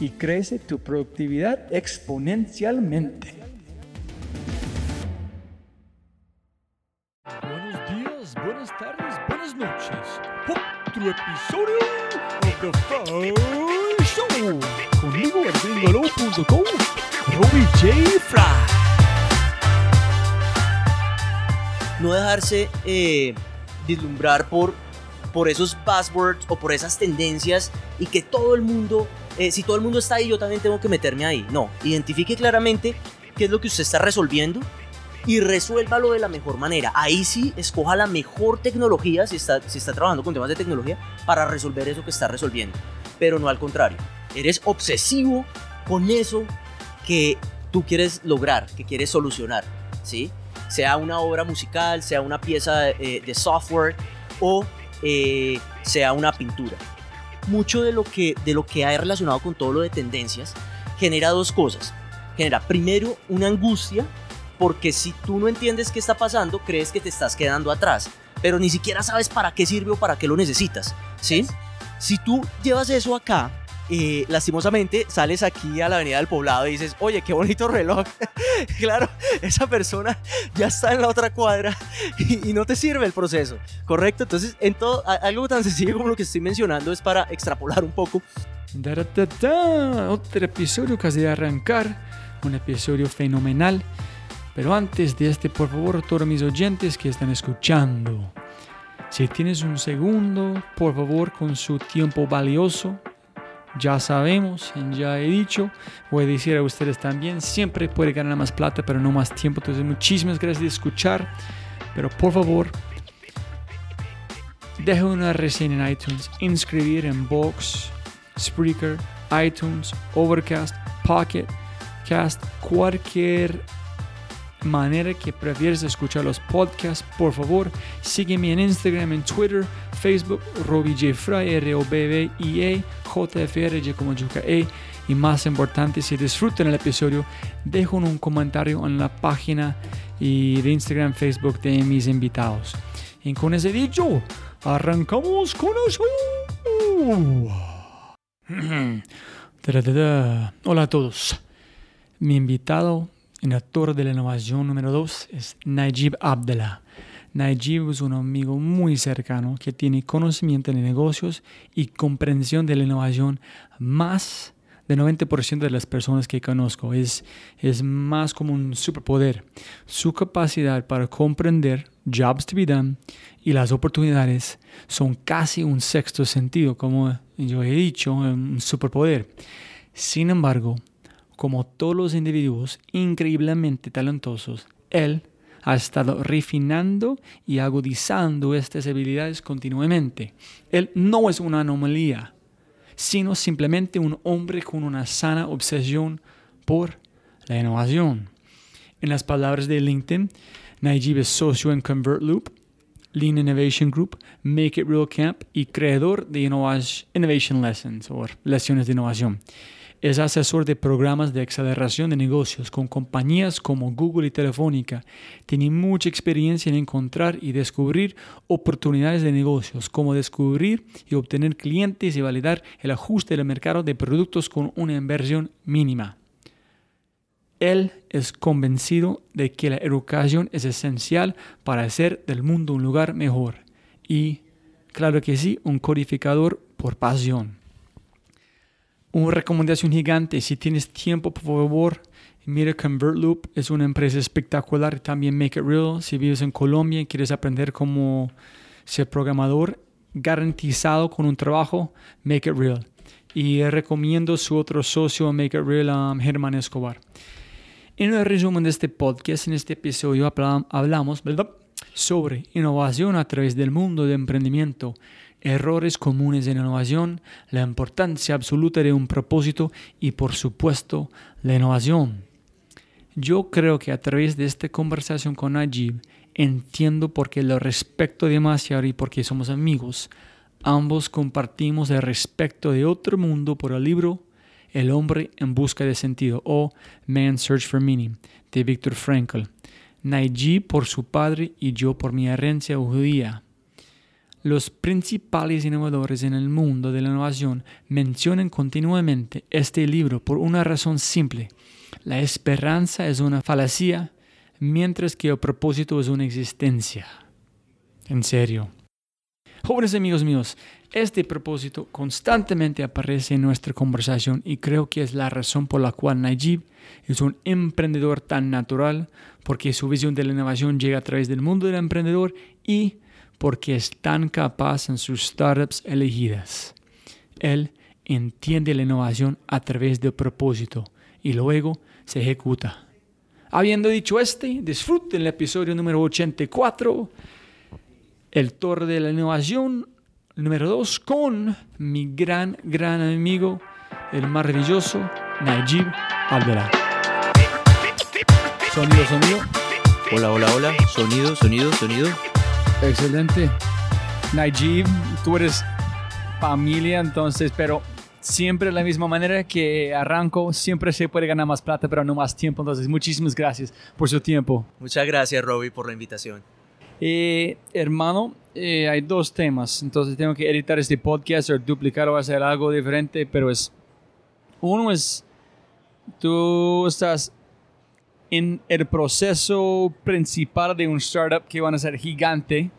y crece tu productividad exponencialmente. Buenos días, buenas tardes, buenas noches. Otro episodio de The Fry Show. Conmigo, gringolo.com, Robbie J. Fry no dejarse eh, vislumbrar por, por esos buzzwords o por esas tendencias y que todo el mundo, eh, si todo el mundo está ahí, yo también tengo que meterme ahí. No, identifique claramente qué es lo que usted está resolviendo y resuélvalo de la mejor manera. Ahí sí, escoja la mejor tecnología, si está, si está trabajando con temas de tecnología, para resolver eso que está resolviendo. Pero no al contrario. Eres obsesivo con eso que tú quieres lograr, que quieres solucionar. ¿sí? sea una obra musical, sea una pieza eh, de software o eh, sea una pintura. Mucho de lo, que, de lo que hay relacionado con todo lo de tendencias genera dos cosas. Genera primero una angustia porque si tú no entiendes qué está pasando, crees que te estás quedando atrás, pero ni siquiera sabes para qué sirve o para qué lo necesitas, ¿sí? Si tú llevas eso acá y lastimosamente sales aquí a la avenida del poblado y dices, oye, qué bonito reloj. claro, esa persona ya está en la otra cuadra y, no te sirve el proceso, ¿correcto? Entonces, en todo, algo tan sencillo como lo que estoy mencionando es para extrapolar un poco. Da, da, da, Otro episodio casi de arrancar, un episodio fenomenal. Pero antes de este, por favor, todos mis oyentes que están escuchando, si tienes un segundo, por favor, con su tiempo valioso, ya sabemos, ya he dicho, voy a decir a ustedes también, siempre puede ganar más plata, pero no más tiempo. Entonces, muchísimas gracias de escuchar, pero por favor, deja una reseña en iTunes, inscribir en Box, Spreaker, iTunes, Overcast, Pocket, Cast, cualquier manera que prefieres escuchar los podcasts, por favor, sígueme en Instagram, en Twitter, Facebook, Robbie J. Fry, r o b b i a j f r J como Yuka E. Y más importante, si disfrutan el episodio, dejo un comentario en la página y de Instagram, Facebook de mis invitados. Y con ese dicho, arrancamos con el show. Hola a todos. Mi invitado en el actor de la innovación número 2 es Najib Abdallah. Najib es un amigo muy cercano que tiene conocimiento de negocios y comprensión de la innovación más del 90% de las personas que conozco. Es, es más como un superpoder. Su capacidad para comprender jobs to be done y las oportunidades son casi un sexto sentido, como yo he dicho, un superpoder. Sin embargo, como todos los individuos increíblemente talentosos, él ha estado refinando y agudizando estas habilidades continuamente. Él no es una anomalía, sino simplemente un hombre con una sana obsesión por la innovación. En las palabras de LinkedIn, Najib es socio en ConvertLoop, Lean Innovation Group, Make It Real Camp y creador de Innovation Lessons o lecciones de innovación. Es asesor de programas de aceleración de negocios con compañías como Google y Telefónica. Tiene mucha experiencia en encontrar y descubrir oportunidades de negocios, como descubrir y obtener clientes y validar el ajuste del mercado de productos con una inversión mínima. Él es convencido de que la educación es esencial para hacer del mundo un lugar mejor y, claro que sí, un codificador por pasión. Una recomendación gigante, si tienes tiempo, por favor, mira ConvertLoop, es una empresa espectacular también Make It Real. Si vives en Colombia y quieres aprender cómo ser programador, garantizado con un trabajo, Make It Real. Y recomiendo su otro socio, Make It Real, um, Germán Escobar. En el resumen de este podcast, en este episodio hablamos sobre innovación a través del mundo de emprendimiento, errores comunes en innovación, la importancia absoluta de un propósito y por supuesto la innovación. Yo creo que a través de esta conversación con Najib entiendo por qué lo respeto demasiado y porque somos amigos. Ambos compartimos el respeto de otro mundo por el libro el hombre en busca de sentido o Man's Search for Meaning de Viktor Frankl. Najib por su padre y yo por mi herencia judía. Los principales innovadores en el mundo de la innovación mencionan continuamente este libro por una razón simple. La esperanza es una falacia, mientras que el propósito es una existencia. En serio. Jóvenes amigos míos, este propósito constantemente aparece en nuestra conversación y creo que es la razón por la cual Najib es un emprendedor tan natural, porque su visión de la innovación llega a través del mundo del emprendedor y porque es tan capaz en sus startups elegidas. Él entiende la innovación a través del propósito y luego se ejecuta. Habiendo dicho este, disfruten el episodio número 84, el Torre de la Innovación número 2 con mi gran, gran amigo, el maravilloso Najib Alberá. Sonido, sonido. Hola, hola, hola. Sonido, sonido, sonido. Excelente. Najib, tú eres familia, entonces, pero siempre de la misma manera que arranco, siempre se puede ganar más plata, pero no más tiempo. Entonces, muchísimas gracias por su tiempo. Muchas gracias, Robbie, por la invitación. Eh, hermano, eh, hay dos temas, entonces tengo que editar este podcast o duplicar o hacer algo diferente, pero es, uno es, tú estás en el proceso principal de un startup que van a ser gigante,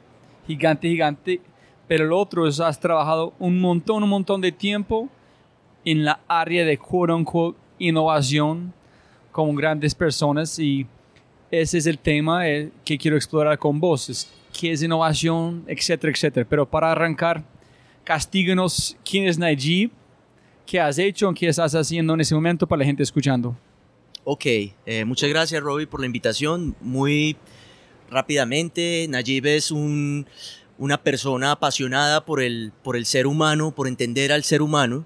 gigante, gigante, pero el otro es, has trabajado un montón, un montón de tiempo en la área de quote unquote innovación con grandes personas y ese es el tema eh, que quiero explorar con vos qué es innovación, etcétera, etcétera. Pero para arrancar, castíganos quién es Najib, qué has hecho, qué estás haciendo en ese momento para la gente escuchando. Ok, eh, muchas gracias Robbie por la invitación. Muy rápidamente, Najib es un, una persona apasionada por el, por el ser humano, por entender al ser humano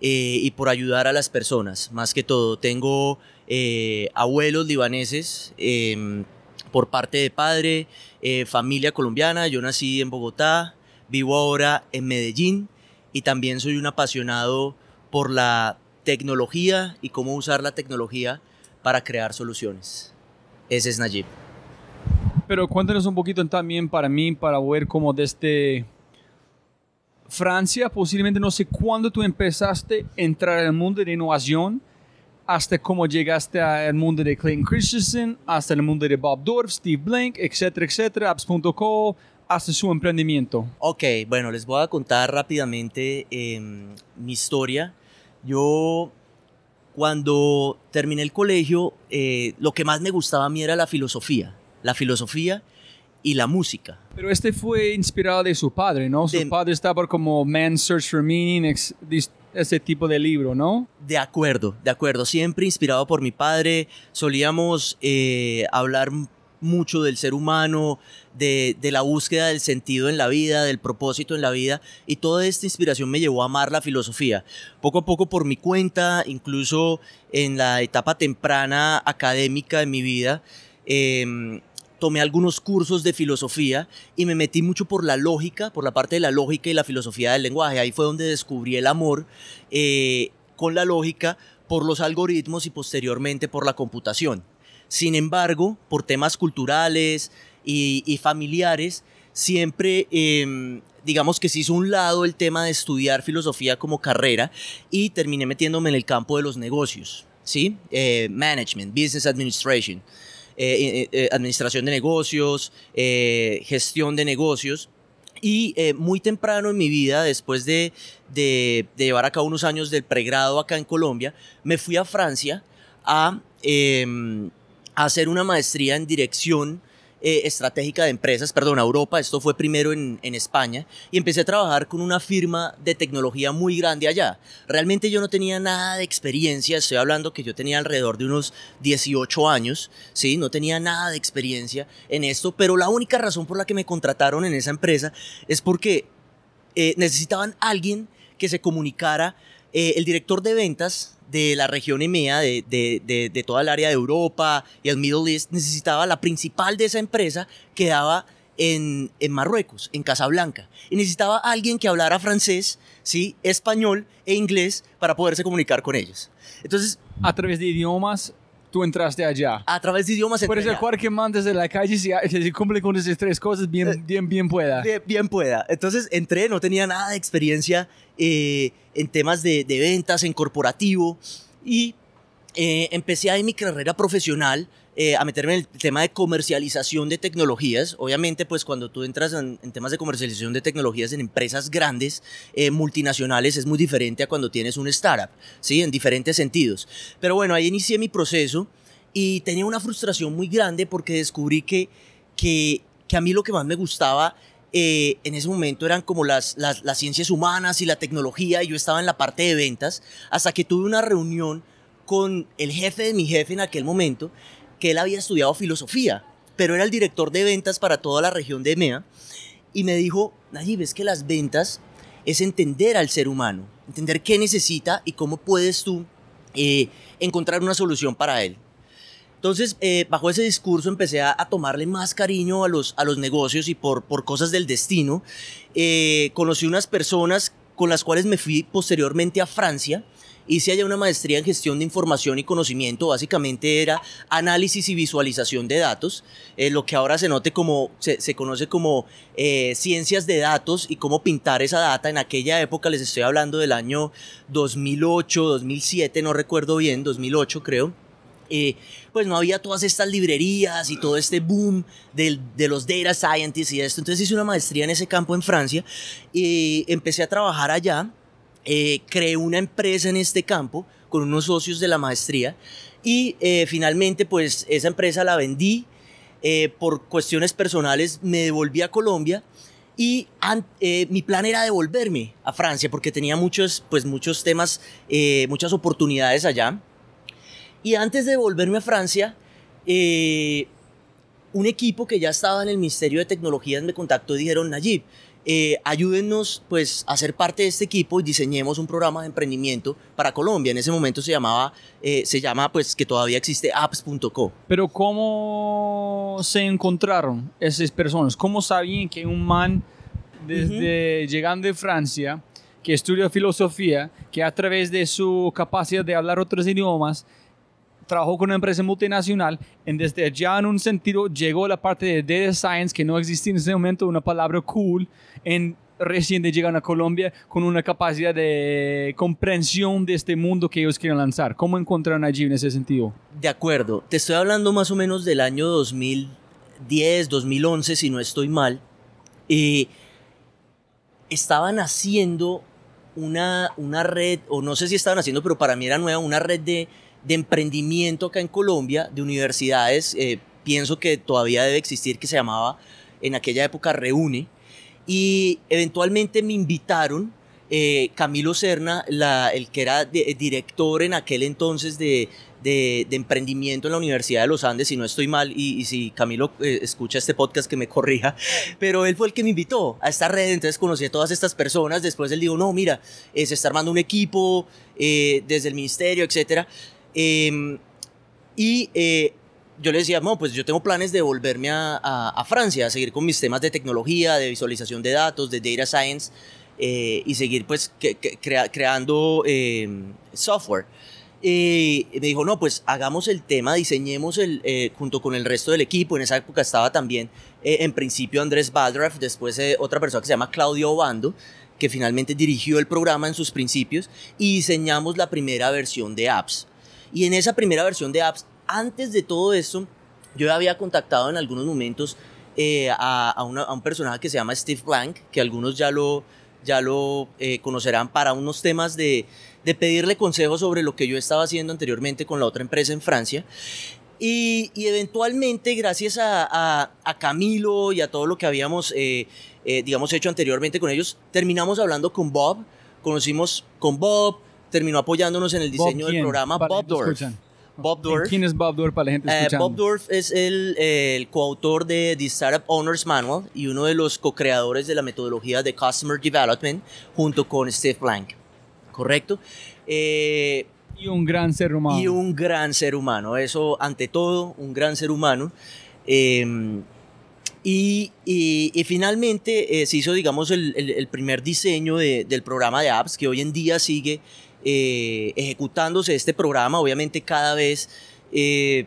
eh, y por ayudar a las personas. Más que todo, tengo eh, abuelos libaneses em, por parte de padre, familia colombiana, yo nací en Bogotá, vivo ahora en Medellín y también soy un apasionado por la tecnología y cómo usar la tecnología para crear soluciones. Ese es Najib. Pero cuéntanos un poquito también para mí, para ver cómo desde Francia, posiblemente no sé cuándo tú empezaste a entrar en el mundo de innovación, hasta cómo llegaste al mundo de Clayton Christensen, hasta el mundo de Bob Dorff, Steve Blank, etcétera, etcétera, apps.co, hasta su emprendimiento. Ok, bueno, les voy a contar rápidamente em, mi historia. Yo, cuando terminé el colegio, eh, lo que más me gustaba a mí era la filosofía. La filosofía y la música. Pero este fue inspirado de su padre, ¿no? Su padre estaba como Man's Search for Meaning, ese tipo de libro, ¿no? De acuerdo, de acuerdo. Siempre inspirado por mi padre. Solíamos eh, hablar mucho del ser humano, de, la búsqueda del sentido en la vida, del propósito en la vida, y toda esta inspiración me llevó a amar la filosofía. Poco a poco por mi cuenta, incluso en la etapa temprana académica de mi vida, eh, tomé algunos cursos de filosofía y me metí mucho por la lógica, por la parte de la lógica y la filosofía del lenguaje. Ahí fue donde descubrí el amor eh, con la lógica por los algoritmos y posteriormente por la computación. Sin embargo, por temas culturales y, familiares, siempre, em, digamos que se hizo un lado el tema de estudiar filosofía como carrera y terminé metiéndome en el campo de los negocios, ¿sí? Eh, management, business administration. Eh, eh, administración de negocios, gestión de negocios. Y muy temprano en mi vida, después de, de, llevar a cabo unos años del pregrado acá en Colombia, me fui a Francia a, em, a hacer una maestría en dirección eh, estratégica de empresas, perdón, a Europa, esto fue primero en, en, España, y empecé a trabajar con una firma de tecnología muy grande allá. Realmente yo no tenía nada de experiencia, estoy hablando que yo tenía alrededor de unos 18 años, ¿sí? No tenía nada de experiencia en esto, pero la única razón por la que me contrataron en esa empresa es porque eh, necesitaban alguien que se comunicara, eh, el director de ventas de la región EMEA, de, de, de, toda el área de Europa y el Middle East, necesitaba la principal de esa empresa, quedaba en, en Marruecos, en Casablanca. Y necesitaba alguien que hablara francés, ¿sí? español e inglés para poderse comunicar con ellos. Entonces, a través de idiomas, tú entraste allá. A través de idiomas Por eso cualquier man desde la calle si, si cumple con esas tres cosas, bien, eh, bien, bien pueda. Bien, bien, pueda. Entonces entré, no tenía nada de experiencia eh, en temas de, de, ventas, en corporativo, y eh, empecé ahí mi carrera profesional eh, a meterme en el tema de comercialización de tecnologías. Obviamente, pues cuando tú entras en, temas de comercialización de tecnologías en empresas grandes, multinacionales, es muy diferente a cuando tienes un startup, ¿sí? En diferentes sentidos. Pero bueno, ahí inicié mi proceso y tenía una frustración muy grande porque descubrí que, que, que a mí lo que más me gustaba eh, en ese momento eran como las, las, ciencias humanas y la tecnología, y yo estaba en la parte de ventas, hasta que tuve una reunión con el jefe de mi jefe en aquel momento, que él había estudiado filosofía, pero era el director de ventas para toda la región de EMEA, y me dijo, Nayib, es que las ventas es entender al ser humano, entender qué necesita y cómo puedes tú eh, encontrar una solución para él. Entonces, eh, bajo ese discurso empecé a, tomarle más cariño a los, a los negocios y por, por cosas del destino. Eh, conocí unas personas con las cuales me fui posteriormente a Francia. Hice allá una maestría en gestión de información y conocimiento. Básicamente era análisis y visualización de datos. Eh, lo que ahora se, note como, se, se conoce como ciencias de datos y cómo pintar esa data. En aquella época les estoy hablando del año 2008, 2007, no recuerdo bien, 2008 creo eh, pues no había todas estas librerías y todo este boom de, de los data scientists y esto. Entonces hice una maestría en ese campo en Francia y empecé a trabajar allá. Eh, creé una empresa en este campo con unos socios de la maestría y eh, finalmente pues esa empresa la vendí. por cuestiones personales me devolví a Colombia y mi plan era devolverme a Francia porque tenía muchos, pues, muchos temas, muchas oportunidades allá. Y antes de volverme a Francia, eh, un equipo que ya estaba en el Ministerio de Tecnologías me contactó y dijeron, Nayib, eh, ayúdennos pues a ser parte de este equipo y diseñemos un programa de emprendimiento para Colombia. En ese momento se llamaba, eh, se llama pues que todavía existe apps.co. Pero ¿cómo se encontraron esas personas? ¿Cómo sabían que un man desde llegando de Francia, que estudia filosofía, que a través de su capacidad de hablar otros idiomas, trabajó con una empresa multinacional, en desde allá en un sentido llegó la parte de data science, que no existía en ese momento una palabra cool, en recién de llegar a Colombia con una capacidad de comprensión de este mundo que ellos quieren lanzar. ¿Cómo encontraron allí en ese sentido? De acuerdo, te estoy hablando más o menos del año 2010, 2011, si no estoy mal. y estaban haciendo una, una red, o no sé si estaban haciendo, pero para mí era nueva, una red de de emprendimiento acá en Colombia, de universidades, eh, pienso que todavía debe existir, que se llamaba en aquella época Reúne, y eventualmente me invitaron eh, Camilo Serna, el que era director en aquel entonces de, de, emprendimiento en la Universidad de los Andes, si no estoy mal, y, si Camilo eh, escucha este podcast que me corrija, pero él fue el que me invitó a esta red, entonces conocí a todas estas personas, después él dijo, no, mira, eh, se está armando un equipo eh, desde el ministerio, etcétera, Em, y eh, yo le decía, no, pues yo tengo planes de volverme a, a- a Francia, a seguir con mis temas de tecnología, de visualización de datos, de data science, eh, y seguir pues que- que- crea- creando eh, software. Y me dijo, no, pues hagamos el tema, diseñemos el, eh, junto con el resto del equipo. En esa época estaba también, eh, en principio, Andrés Baldraff, después eh, otra persona que se llama Claudio Obando, que finalmente dirigió el programa en sus principios, y diseñamos la primera versión de apps. Y en esa primera versión de apps, antes de todo esto, yo había contactado en algunos momentos eh, a, a una- a un personaje que se llama Steve Blank, que algunos ya lo, ya lo eh, conocerán para unos temas de, de pedirle consejos sobre lo que yo estaba haciendo anteriormente con la otra empresa en Francia. Y, y eventualmente, gracias a, a- a Camilo y a todo lo que habíamos, eh, eh, digamos, hecho anteriormente con ellos, terminamos hablando con Bob, conocimos con Bob, terminó apoyándonos en el diseño del programa Para Bob Dorff. ¿Quién es Bob Dorff para la gente Eh, escuchando? Bob Dorff es el, eh, el coautor de The Startup Owners Manual y uno de los co-creadores de la metodología de Customer Development junto con Steve Blank. ¿Correcto? Eh, Y un gran ser humano. y un gran ser humano, eso ante todo, un gran ser humano. Eh, y, y- y finalmente eh, se hizo, digamos, el, el- el primer diseño de- del programa de apps que hoy en día sigue eh, ejecutándose este programa. Obviamente cada vez, eh,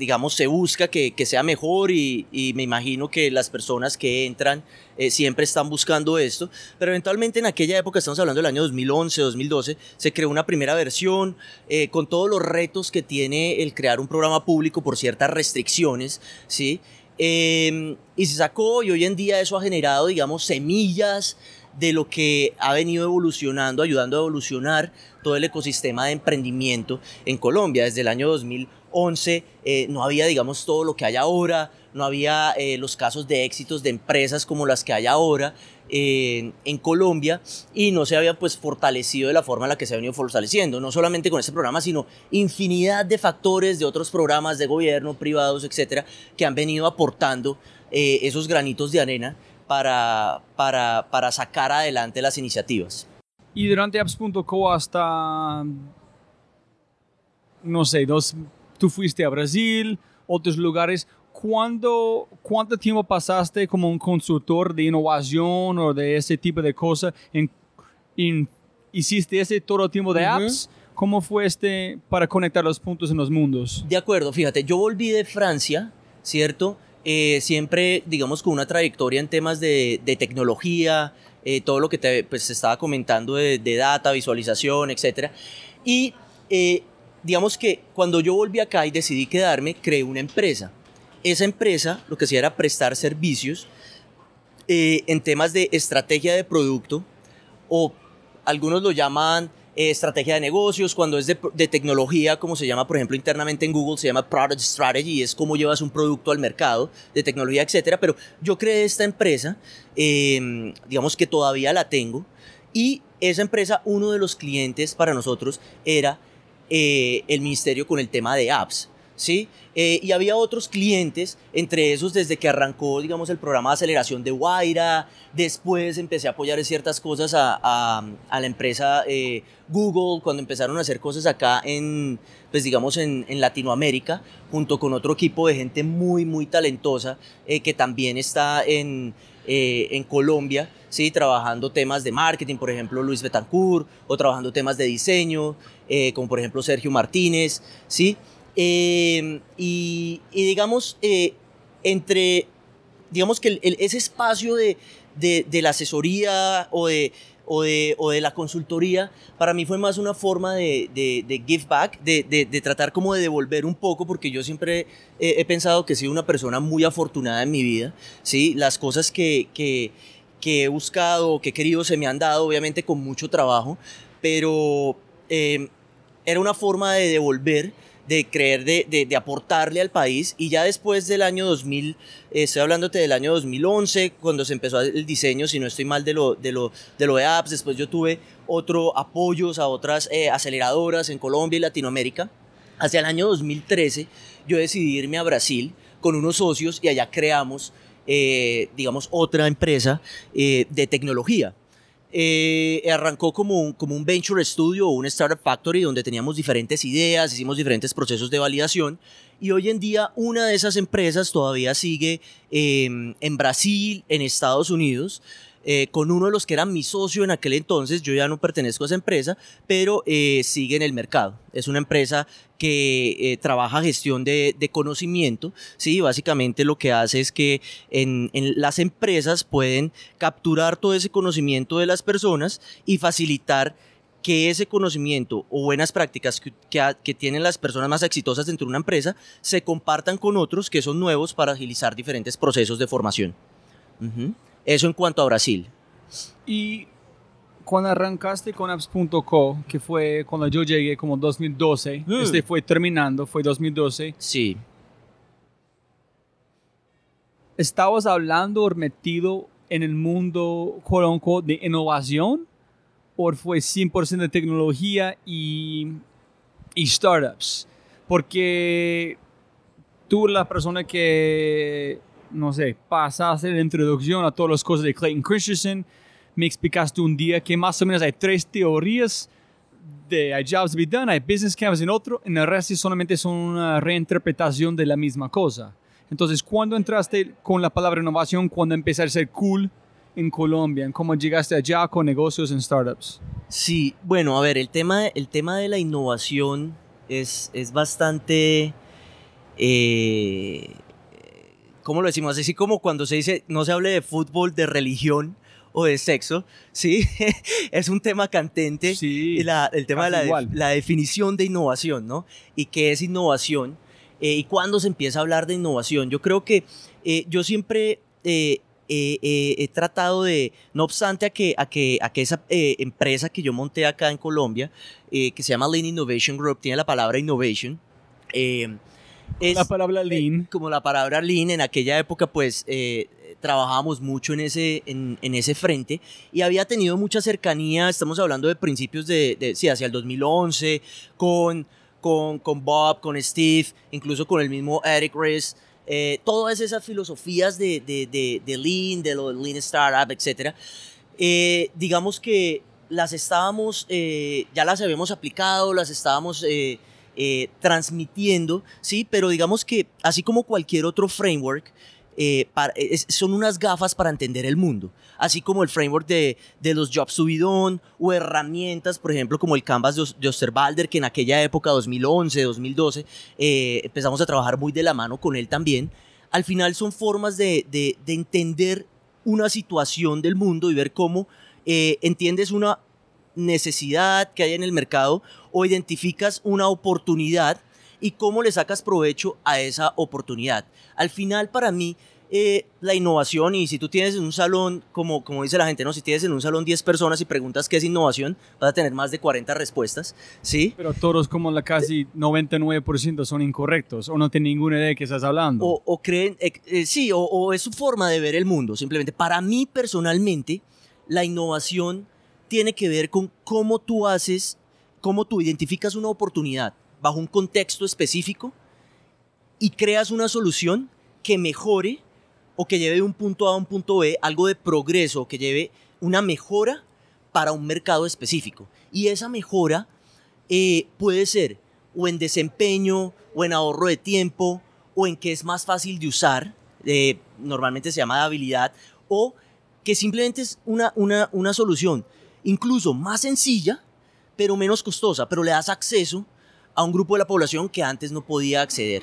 digamos, se busca que, que sea mejor y, me imagino que las personas que entran eh, siempre están buscando esto. Pero eventualmente en aquella época, estamos hablando del año 2011, 2012, se creó una primera versión eh, con todos los retos que tiene el crear un programa público por ciertas restricciones, ¿sí? Eh, y se sacó y hoy en día eso ha generado, digamos, semillas de lo que ha venido evolucionando, ayudando a evolucionar todo el ecosistema de emprendimiento en Colombia. Desde el año 2011 eh, no había, digamos, todo lo que hay ahora, no había eh, los casos de éxitos de empresas como las que hay ahora eh, en Colombia y no se había pues fortalecido de la forma en la que se ha venido fortaleciendo, no solamente con este programa, sino infinidad de factores de otros programas de gobierno, privados, etcétera, que han venido aportando esos granitos de arena para, para, para sacar adelante las iniciativas. Y durante apps.co hasta, no sé, dos, tú fuiste a Brasil, otros lugares. ¿Cuándo, ¿Cuánto tiempo pasaste como un consultor de innovación o de ese tipo de cosas? En, en- ¿Hiciste ese todo el tiempo de apps? ¿Cómo fue este para conectar los puntos en los mundos? De acuerdo, fíjate, yo volví de Francia, ¿cierto? Eh, siempre, digamos, con una trayectoria en temas de, de tecnología, eh, todo lo que te pues, estaba comentando de, data, visualización, etc. Y eh, digamos que cuando yo volví acá y decidí quedarme, creé una empresa. Esa empresa lo que hacía era prestar servicios eh, en temas de estrategia de producto o algunos lo llaman eh, estrategia de negocios, cuando es de, tecnología, como se llama, por ejemplo, internamente en Google, se llama Product Strategy, es cómo llevas un producto al mercado, de tecnología, etcétera. Pero yo creé esta empresa, eh, digamos que todavía la tengo, y esa empresa, uno de los clientes para nosotros era eh, el ministerio con el tema de apps. ¿Sí? Eh, y había otros clientes, entre esos desde que arrancó, digamos, el programa de aceleración de Guaira, después empecé a apoyar ciertas cosas a, a- la empresa eh, Google, cuando empezaron a hacer cosas acá en, pues digamos, en, en Latinoamérica, junto con otro equipo de gente muy, muy talentosa, eh, que también está en, en Colombia, ¿sí? trabajando temas de marketing, por ejemplo, Luis Betancourt, o trabajando temas de diseño, como por ejemplo Sergio Martínez, ¿sí? Eh, y, digamos, eh, entre, digamos que ese espacio de, de- la asesoría o de, o, de, o de la consultoría, para mí fue más una forma de, de- give back, de, tratar como de devolver un poco, porque yo siempre he, pensado que he sido una persona muy afortunada en mi vida, ¿sí? Las cosas que, que, he buscado, que he querido, se me han dado, obviamente con mucho trabajo, pero... eh, era una forma de devolver, de creer, de, de, aportarle al país. Y ya después del año 2000, eh, estoy hablándote del año 2011, cuando se empezó el diseño, si no estoy mal, de lo de, lo, de, lo apps. Después yo tuve otro apoyos a otras eh, aceleradoras en Colombia y Latinoamérica. Hacia el año 2013 yo decidí irme a Brasil con unos socios y allá creamos, eh, digamos, otra empresa eh, de tecnología. Eh, arrancó como un, como un venture studio o un startup factory donde teníamos diferentes ideas, hicimos diferentes procesos de validación y hoy en día una de esas empresas todavía sigue em, en Brasil, en Estados Unidos. Eh, con uno de los que era mi socio en aquel entonces, yo ya no pertenezco a esa empresa, pero eh, sigue en el mercado. Es una empresa que eh, trabaja gestión de, conocimiento, ¿sí? Básicamente lo que hace es que en, las empresas pueden capturar todo ese conocimiento de las personas y facilitar que ese conocimiento o buenas prácticas que, tienen las personas más exitosas dentro de una empresa se compartan con otros que son nuevos para agilizar diferentes procesos de formación. Eso en cuanto a Brasil. Y cuando arrancaste con apps.co, que fue cuando yo llegué como 2012, mm. este fue terminando, fue 2012. Sí. ¿Estabas hablando o metido en el mundo quote, de innovación? ¿O fue 100% de tecnología y, y startups? Porque tú, la persona que no sé, pasaste la introducción a todas las cosas de Clayton Christensen, me explicaste un día que más o menos hay tres teorías de hay jobs to be done, hay business canvas en otro, en el resto solamente son una reinterpretación de la misma cosa. Entonces, ¿cuándo entraste con la palabra innovación? ¿Cuándo empezaste a ser cool en Colombia? ¿Cómo llegaste allá con negocios en startups? Sí, bueno, a ver, el tema, el tema de la innovación es, es bastante... Eh, ¿cómo lo decimos? Así como cuando se dice, no se hable de fútbol, de religión o de sexo, ¿sí? es un tema cantente. Sí, la, el tema de la, de la, definición de innovación, ¿no? Y qué es innovación eh, y cuándo se empieza a hablar de innovación. Yo creo que eh, yo siempre eh, he tratado de, no obstante a que, a que, a que esa eh, empresa que yo monté acá en Colombia, que se llama Lean Innovation Group, tiene la palabra innovation, es, la palabra lean. Como la palabra lean, en aquella época pues eh, trabajábamos mucho en ese, en, en, ese frente y había tenido mucha cercanía, estamos hablando de principios de, de sí, hacia el 2011, con, con, con Bob, con Steve, incluso con el mismo Eric Riz. Eh, todas esas filosofías de, de, de, de Lean, de lo Lean Startup, etc. Eh, digamos que las estábamos, eh, ya las habíamos aplicado, las estábamos eh, eh, transmitiendo, ¿sí? Pero digamos que así como cualquier otro framework, eh, para, es, son unas gafas para entender el mundo, así como el framework de, de los Jobs Subidón o herramientas, por ejemplo, como el Canvas de, de Osterwalder, que en aquella época, 2011, 2012, eh, empezamos a trabajar muy de la mano con él también. Al final son formas de, de entender una situación del mundo y ver cómo eh, entiendes una necesidad que hay en el mercado o identificas una oportunidad y cómo le sacas provecho a esa oportunidad. Al final, para mí, eh, la innovación, y si tú tienes en un salón, como, como dice la gente, ¿no? si tienes en un salón 10 personas y preguntas qué es innovación, vas a tener más de 40 respuestas, ¿sí? Pero todos como la casi 99% son incorrectos o no tienen ninguna idea de qué estás hablando. O, o creen, eh, eh, sí, o, o es su forma de ver el mundo, simplemente. Para mí, personalmente, la innovación tiene que ver con cómo tú haces, cómo tú identificas una oportunidad bajo un contexto específico y creas una solución que mejore o que lleve de un punto A a un punto B algo de progreso, que lleve una mejora para un mercado específico. Y esa mejora eh, puede ser o en desempeño, o en ahorro de tiempo, o en que es más fácil de usar, eh, normalmente se llama de habilidad, o que simplemente es una, una, una solución incluso más sencilla, pero menos costosa, pero le das acceso a un grupo de la población que antes no podía acceder.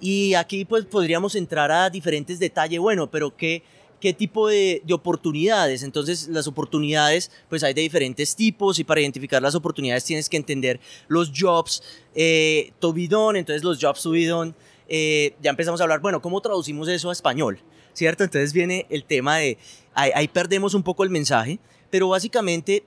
Y aquí pues podríamos entrar a diferentes detalles, bueno, pero ¿qué, qué tipo de, de, oportunidades? Entonces las oportunidades pues hay de diferentes tipos y para identificar las oportunidades tienes que entender los jobs eh, Tobidón, entonces los jobs Tobidón, eh, ya empezamos a hablar, bueno, ¿cómo traducimos eso a español? ¿Cierto? Entonces viene el tema de, ahí, ahí perdemos un poco el mensaje, pero básicamente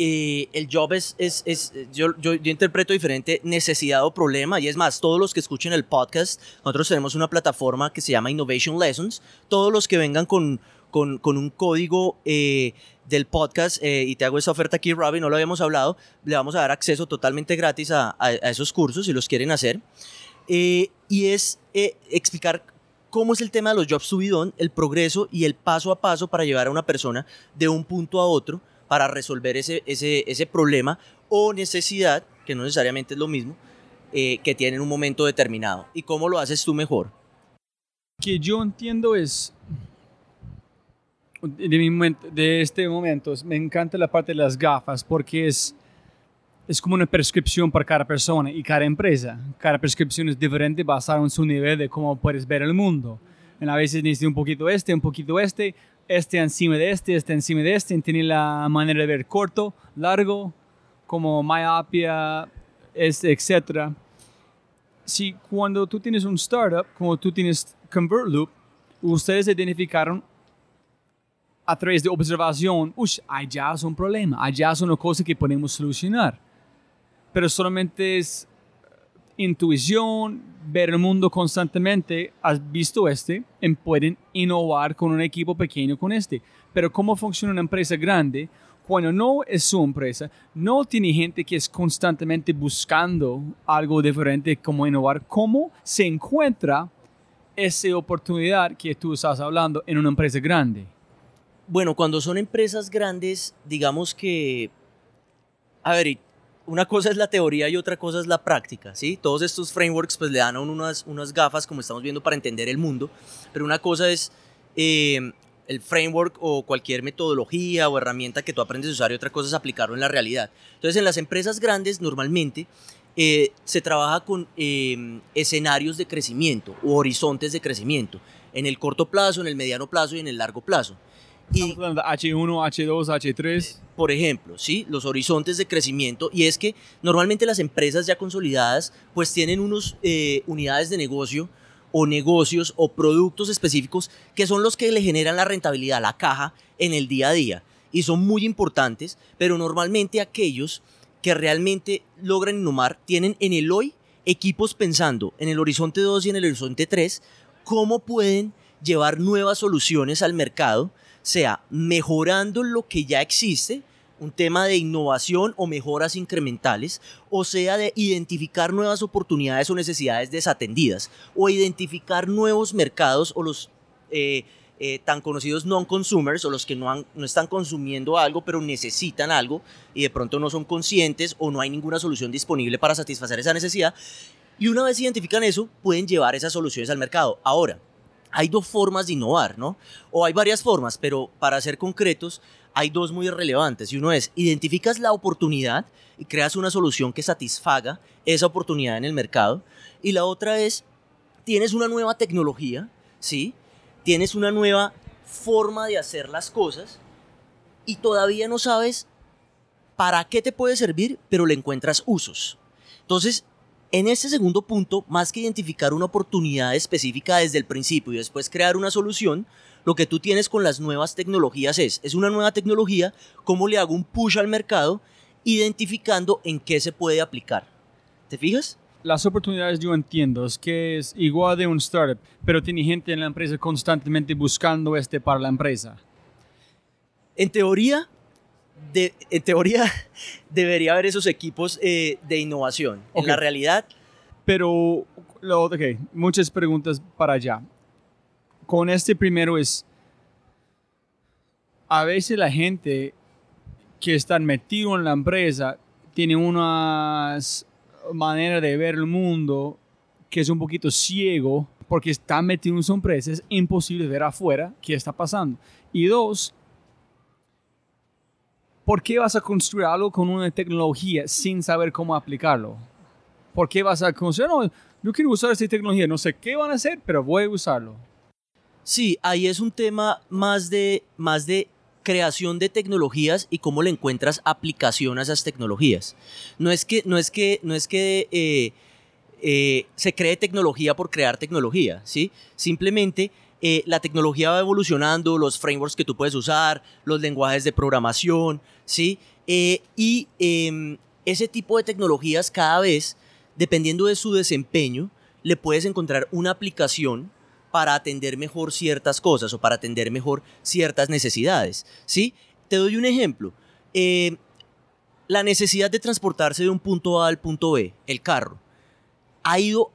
eh, el job es, es, es yo, yo, interpreto diferente necesidad o problema. Y es más, todos los que escuchen el podcast, nosotros tenemos una plataforma que se llama Innovation Lessons. Todos los que vengan con, con, con un código eh, del podcast, eh, y te hago esa oferta aquí, Robin, no lo habíamos hablado, le vamos a dar acceso totalmente gratis a, a, a esos cursos si los quieren hacer. y es explicar cómo es el tema de los jobs subidón, el progreso y el paso a paso para llevar a una persona de un punto a otro para resolver ese, ese, ese problema o necesidad, que no necesariamente es lo mismo, eh, que tiene en un momento determinado. ¿Y cómo lo haces tú mejor? Que yo entiendo es, de, este momento, me encanta la parte de las gafas porque es, es como una prescripción para cada persona y cada empresa. Cada prescripción es diferente basada en su nivel de cómo puedes ver el mundo. a veces necesitas un poquito este, un poquito este, este encima de este, este encima de este, tiene la manera de ver corto, largo, como myopia, etc. Si cuando tú tienes un startup, como tú tienes ConvertLoop, ustedes identificaron a través de observación, uy, allá es un problema, allá es una cosa que podemos solucionar. Pero solamente es intuición, ver el mundo constantemente, has visto este, y pueden innovar con un equipo pequeño con este. Pero cómo funciona una empresa grande, cuando no es su empresa, no tiene gente que es constantemente buscando algo diferente como innovar, ¿cómo se encuentra esa oportunidad que tú estás hablando en una empresa grande? Bueno, cuando son empresas grandes, digamos que, a ver, una cosa es la teoría y otra cosa es la práctica, ¿sí? Todos estos frameworks pues le dan a uno unas, unas gafas, como estamos viendo, para entender el mundo, pero una cosa es eh, el framework o cualquier metodología o herramienta que tú aprendes a usar y otra cosa es aplicarlo en la realidad. Entonces, en las empresas grandes normalmente eh, se trabaja con eh, escenarios de crecimiento o horizontes de crecimiento, en el corto plazo, en el mediano plazo y en el largo plazo. Y, H1, H2, H3. Por ejemplo, ¿sí? los horizontes de crecimiento. Y es que normalmente las empresas ya consolidadas pues tienen unas eh, unidades de negocio o negocios o productos específicos que son los que le generan la rentabilidad, la caja en el día a día. Y son muy importantes, pero normalmente aquellos que realmente logran innovar tienen en el hoy equipos pensando en el horizonte 2 y en el horizonte 3 cómo pueden llevar nuevas soluciones al mercado sea mejorando lo que ya existe, un tema de innovación o mejoras incrementales, o sea de identificar nuevas oportunidades o necesidades desatendidas, o identificar nuevos mercados o los eh, eh, tan conocidos non-consumers o los que no, no están consumiendo algo pero necesitan algo y de pronto no son conscientes o no hay ninguna solución disponible para satisfacer esa necesidad. Y una vez identifican eso, pueden llevar esas soluciones al mercado. Ahora, hay dos formas de innovar, ¿no? O hay varias formas, pero para ser concretos, hay dos muy relevantes. Y uno es, identificas la oportunidad y creas una solución que satisfaga esa oportunidad en el mercado. Y la otra es, tienes una nueva tecnología, ¿sí? Tienes una nueva forma de hacer las cosas y todavía no sabes para qué te puede servir, pero le encuentras usos. Entonces, en este segundo punto, más que identificar una oportunidad específica desde el principio y después crear una solución, lo que tú tienes con las nuevas tecnologías es, es una nueva tecnología, cómo le hago un push al mercado, identificando en qué se puede aplicar. ¿Te fijas? Las oportunidades yo entiendo, es que es igual de un startup, pero tiene gente en la empresa constantemente buscando este para la empresa. En teoría, de, en teoría debería haber esos equipos eh, de innovación. En la realidad... Pero, ok, muchas preguntas para allá. Con este primero es, a veces la gente que está metido en la empresa tiene una manera de ver el mundo que es un poquito ciego porque está metido en su empresa, es imposible ver afuera qué está pasando. Y dos, ¿por qué vas a construir algo con una tecnología sin saber cómo aplicarlo? ¿Por qué vas a construir? No, yo quiero usar esta tecnología, no sé qué van a hacer, pero voy a usarlo. Sí, ahí es un tema más de, más de creación de tecnologías y cómo le encuentras aplicación a esas tecnologías. No es que, no es que, no es que eh, eh, se cree tecnología por crear tecnología, ¿sí? Simplemente eh, la tecnología va evolucionando, los frameworks que tú puedes usar, los lenguajes de programación, ¿sí? Eh, y em, ese tipo de tecnologías cada vez, dependiendo de su desempeño, le puedes encontrar una aplicación para atender mejor ciertas cosas o para atender mejor ciertas necesidades. ¿sí? Te doy un ejemplo. Eh, la necesidad de transportarse de un punto A al punto B, el carro, ha ido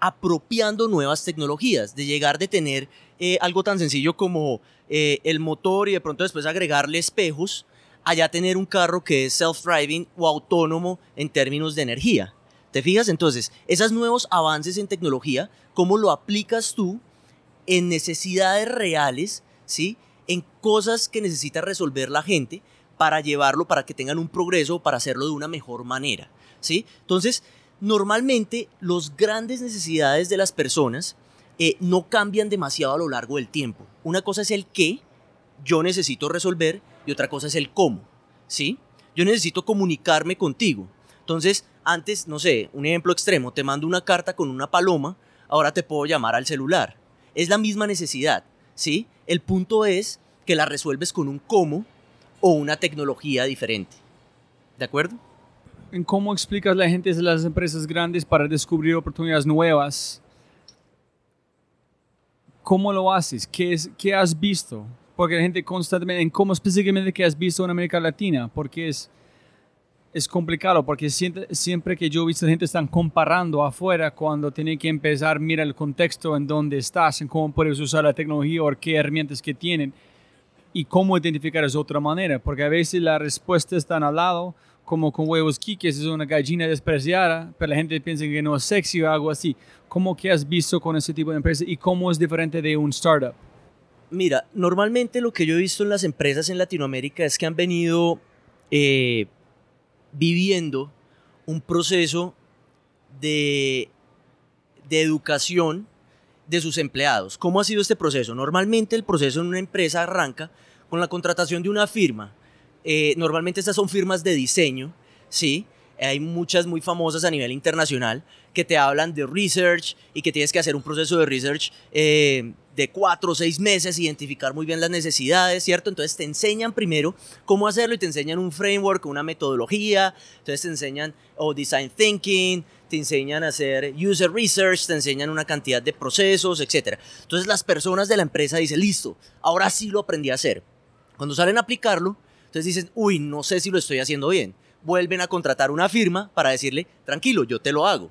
apropiando nuevas tecnologías, de llegar de tener eh, algo tan sencillo como eh, el motor y de pronto después agregarle espejos, allá tener un carro que es self-driving o autónomo en términos de energía. ¿Te fijas? Entonces, esos nuevos avances en tecnología, ¿cómo lo aplicas tú en necesidades reales, ¿sí? En cosas que necesita resolver la gente para llevarlo, para que tengan un progreso, para hacerlo de una mejor manera, ¿sí? Entonces, normalmente los grandes necesidades de las personas eh, no cambian demasiado a lo largo del tiempo. Una cosa es el qué yo necesito resolver y otra cosa es el cómo, ¿sí? Yo necesito comunicarme contigo. Entonces, antes, no sé, un ejemplo extremo, te mando una carta con una paloma, ahora te puedo llamar al celular. Es la misma necesidad, ¿sí? El punto es que la resuelves con un cómo o una tecnología diferente. ¿De acuerdo? ¿En cómo explicas a la gente de las empresas grandes para descubrir oportunidades nuevas? ¿Cómo lo haces? ¿Qué, es, qué has visto? Porque la gente constantemente, ¿en cómo específicamente que has visto en América Latina? Porque es, es complicado, porque siempre, siempre que yo he visto gente están comparando afuera cuando tiene que empezar, mira el contexto en donde estás, en cómo puedes usar la tecnología o qué herramientas que tienen y cómo identificar es otra manera, porque a veces la respuesta está al lado, como con huevos quiques, es una gallina despreciada, pero la gente piensa que no es sexy o algo así. ¿Cómo que has visto con ese tipo de empresa y cómo es diferente de un startup? Mira, normalmente lo que yo he visto en las empresas en Latinoamérica es que han venido eh, viviendo un proceso de, de educación de sus empleados. ¿Cómo ha sido este proceso? Normalmente el proceso en una empresa arranca con la contratación de una firma eh, normalmente estas son firmas de diseño, ¿sí? Hay muchas muy famosas a nivel internacional que te hablan de research y que tienes que hacer un proceso de research eh, de cuatro o seis meses, identificar muy bien las necesidades, ¿cierto? Entonces te enseñan primero cómo hacerlo y te enseñan un framework, una metodología, entonces te enseñan o design thinking, te enseñan a hacer user research, te enseñan una cantidad de procesos, etc. Entonces las personas de la empresa dicen, listo, ahora sí lo aprendí a hacer. Cuando salen a aplicarlo, entonces dicen, uy, no sé si lo estoy haciendo bien. Vuelven a contratar una firma para decirle, tranquilo, yo te lo hago.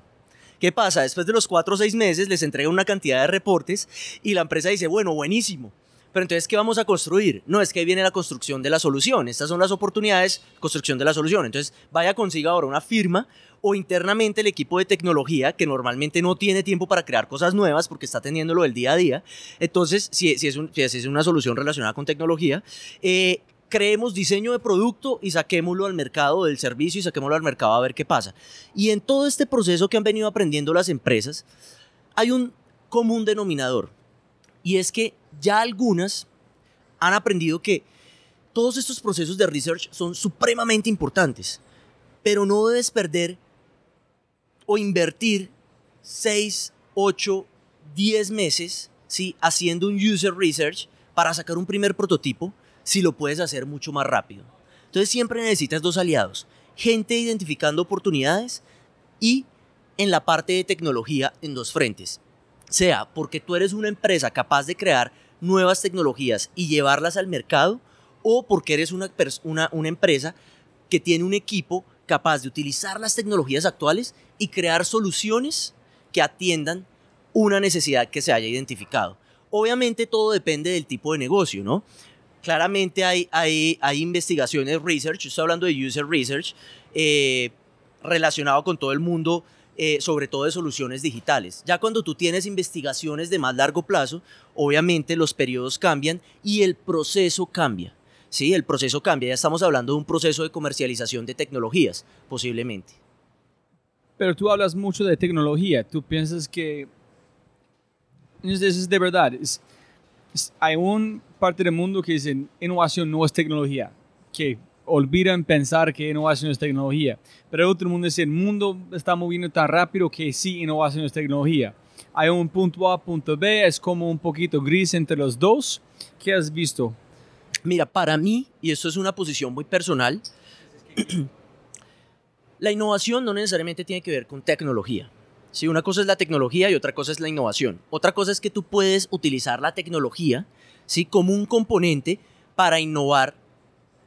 ¿Qué pasa? Después de los cuatro o seis meses les entrega una cantidad de reportes y la empresa dice, bueno, buenísimo. Pero entonces, ¿qué vamos a construir? No, es que ahí viene la construcción de la solución. Estas son las oportunidades, construcción de la solución. Entonces, vaya, consiga ahora una firma o internamente el equipo de tecnología que normalmente no tiene tiempo para crear cosas nuevas porque está teniéndolo del día a día. Entonces, si, es, si es, una solución relacionada con tecnología, eh, creemos diseño de producto y saquémoslo al mercado del servicio y saquémoslo al mercado a ver qué pasa. Y en todo este proceso que han venido aprendiendo las empresas, hay un común denominador. Y es que ya algunas han aprendido que todos estos procesos de research son supremamente importantes, pero no debes perder o invertir 6, 8, 10 meses ¿sí? haciendo un user research para sacar un primer prototipo si lo puedes hacer mucho más rápido. Entonces siempre necesitas dos aliados, gente identificando oportunidades y en la parte de tecnología en dos frentes. Sea porque tú eres una empresa capaz de crear nuevas tecnologías y llevarlas al mercado o porque eres una, una, una empresa que tiene un equipo capaz de utilizar las tecnologías actuales y crear soluciones que atiendan una necesidad que se haya identificado. Obviamente todo depende del tipo de negocio, ¿no? Claramente hay, hay, hay investigaciones, research, estoy hablando de user research, eh, relacionado con todo el mundo, eh, sobre todo de soluciones digitales. Ya cuando tú tienes investigaciones de más largo plazo, obviamente los periodos cambian y el proceso cambia. Sí, el proceso cambia. Ya estamos hablando de un proceso de comercialización de tecnologías, posiblemente. Pero tú hablas mucho de tecnología. ¿Tú piensas que... Eso es de verdad. Hay una parte del mundo que dice innovación no es tecnología, que olvidan pensar que innovación es tecnología. Pero otro mundo dice el mundo está moviendo tan rápido que sí, innovación es tecnología. Hay un punto A, punto B, es como un poquito gris entre los dos. ¿Qué has visto? Mira, para mí, y esto es una posición muy personal, la innovación no necesariamente tiene que ver con tecnología. Sí, una cosa es la tecnología y otra cosa es la innovación. Otra cosa es que tú puedes utilizar la tecnología ¿sí? como un componente para innovar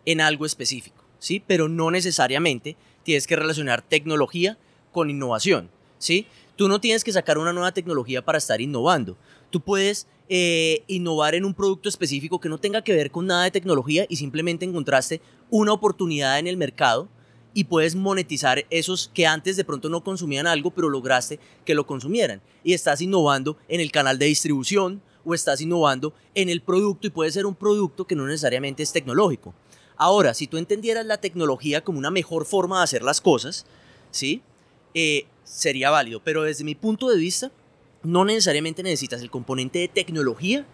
en algo específico, ¿sí? pero no necesariamente tienes que relacionar tecnología con innovación. ¿sí? Tú no tienes que sacar una nueva tecnología para estar innovando. Tú puedes eh, innovar en un producto específico que no tenga que ver con nada de tecnología y simplemente encontraste una oportunidad en el mercado y puedes monetizar esos que antes de pronto no consumían algo, pero lograste que lo consumieran. Y estás innovando en el canal de distribución o estás innovando en el producto y puede ser un producto que no necesariamente es tecnológico. Ahora, si tú entendieras la tecnología como una mejor forma de hacer las cosas, ¿sí? Eh, sería válido. Pero desde mi punto de vista, no necesariamente necesitas el componente de tecnología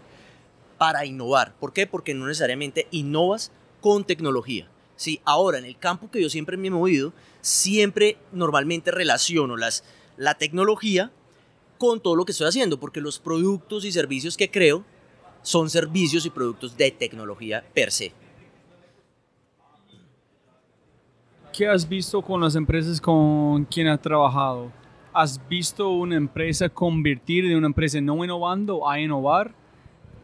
para innovar. ¿Por qué? Porque no necesariamente innovas con tecnología. Sí, ahora en el campo que yo siempre me he movido, siempre normalmente relaciono las, la tecnología con todo lo que estoy haciendo, porque los productos y servicios que creo son servicios y productos de tecnología per se. ¿Qué has visto con las empresas con quien has trabajado? ¿Has visto una empresa convertir de una empresa no innovando a innovar?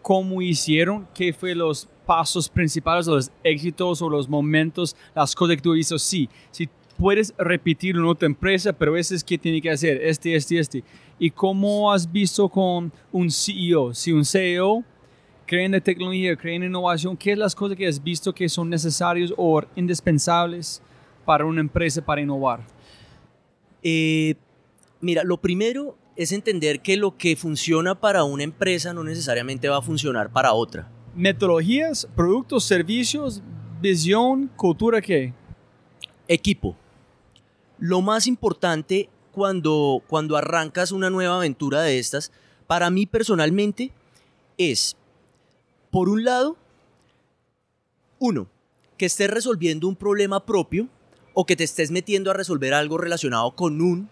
¿Cómo hicieron? ¿Qué fue los pasos principales, los éxitos o los momentos, las cosas que tú has Sí, si puedes repetir en otra empresa, pero ese es que tiene que hacer, este, este, este. ¿Y cómo has visto con un CEO? Si un CEO cree en tecnología, cree en innovación, ¿qué es las cosas que has visto que son necesarias o indispensables para una empresa para innovar? Eh, mira, lo primero es entender que lo que funciona para una empresa no necesariamente va a funcionar para otra metodologías, productos, servicios, visión, cultura, ¿qué? Equipo. Lo más importante cuando, cuando arrancas una nueva aventura de estas, para mí personalmente, es, por un lado, uno, que estés resolviendo un problema propio o que te estés metiendo a resolver algo relacionado con un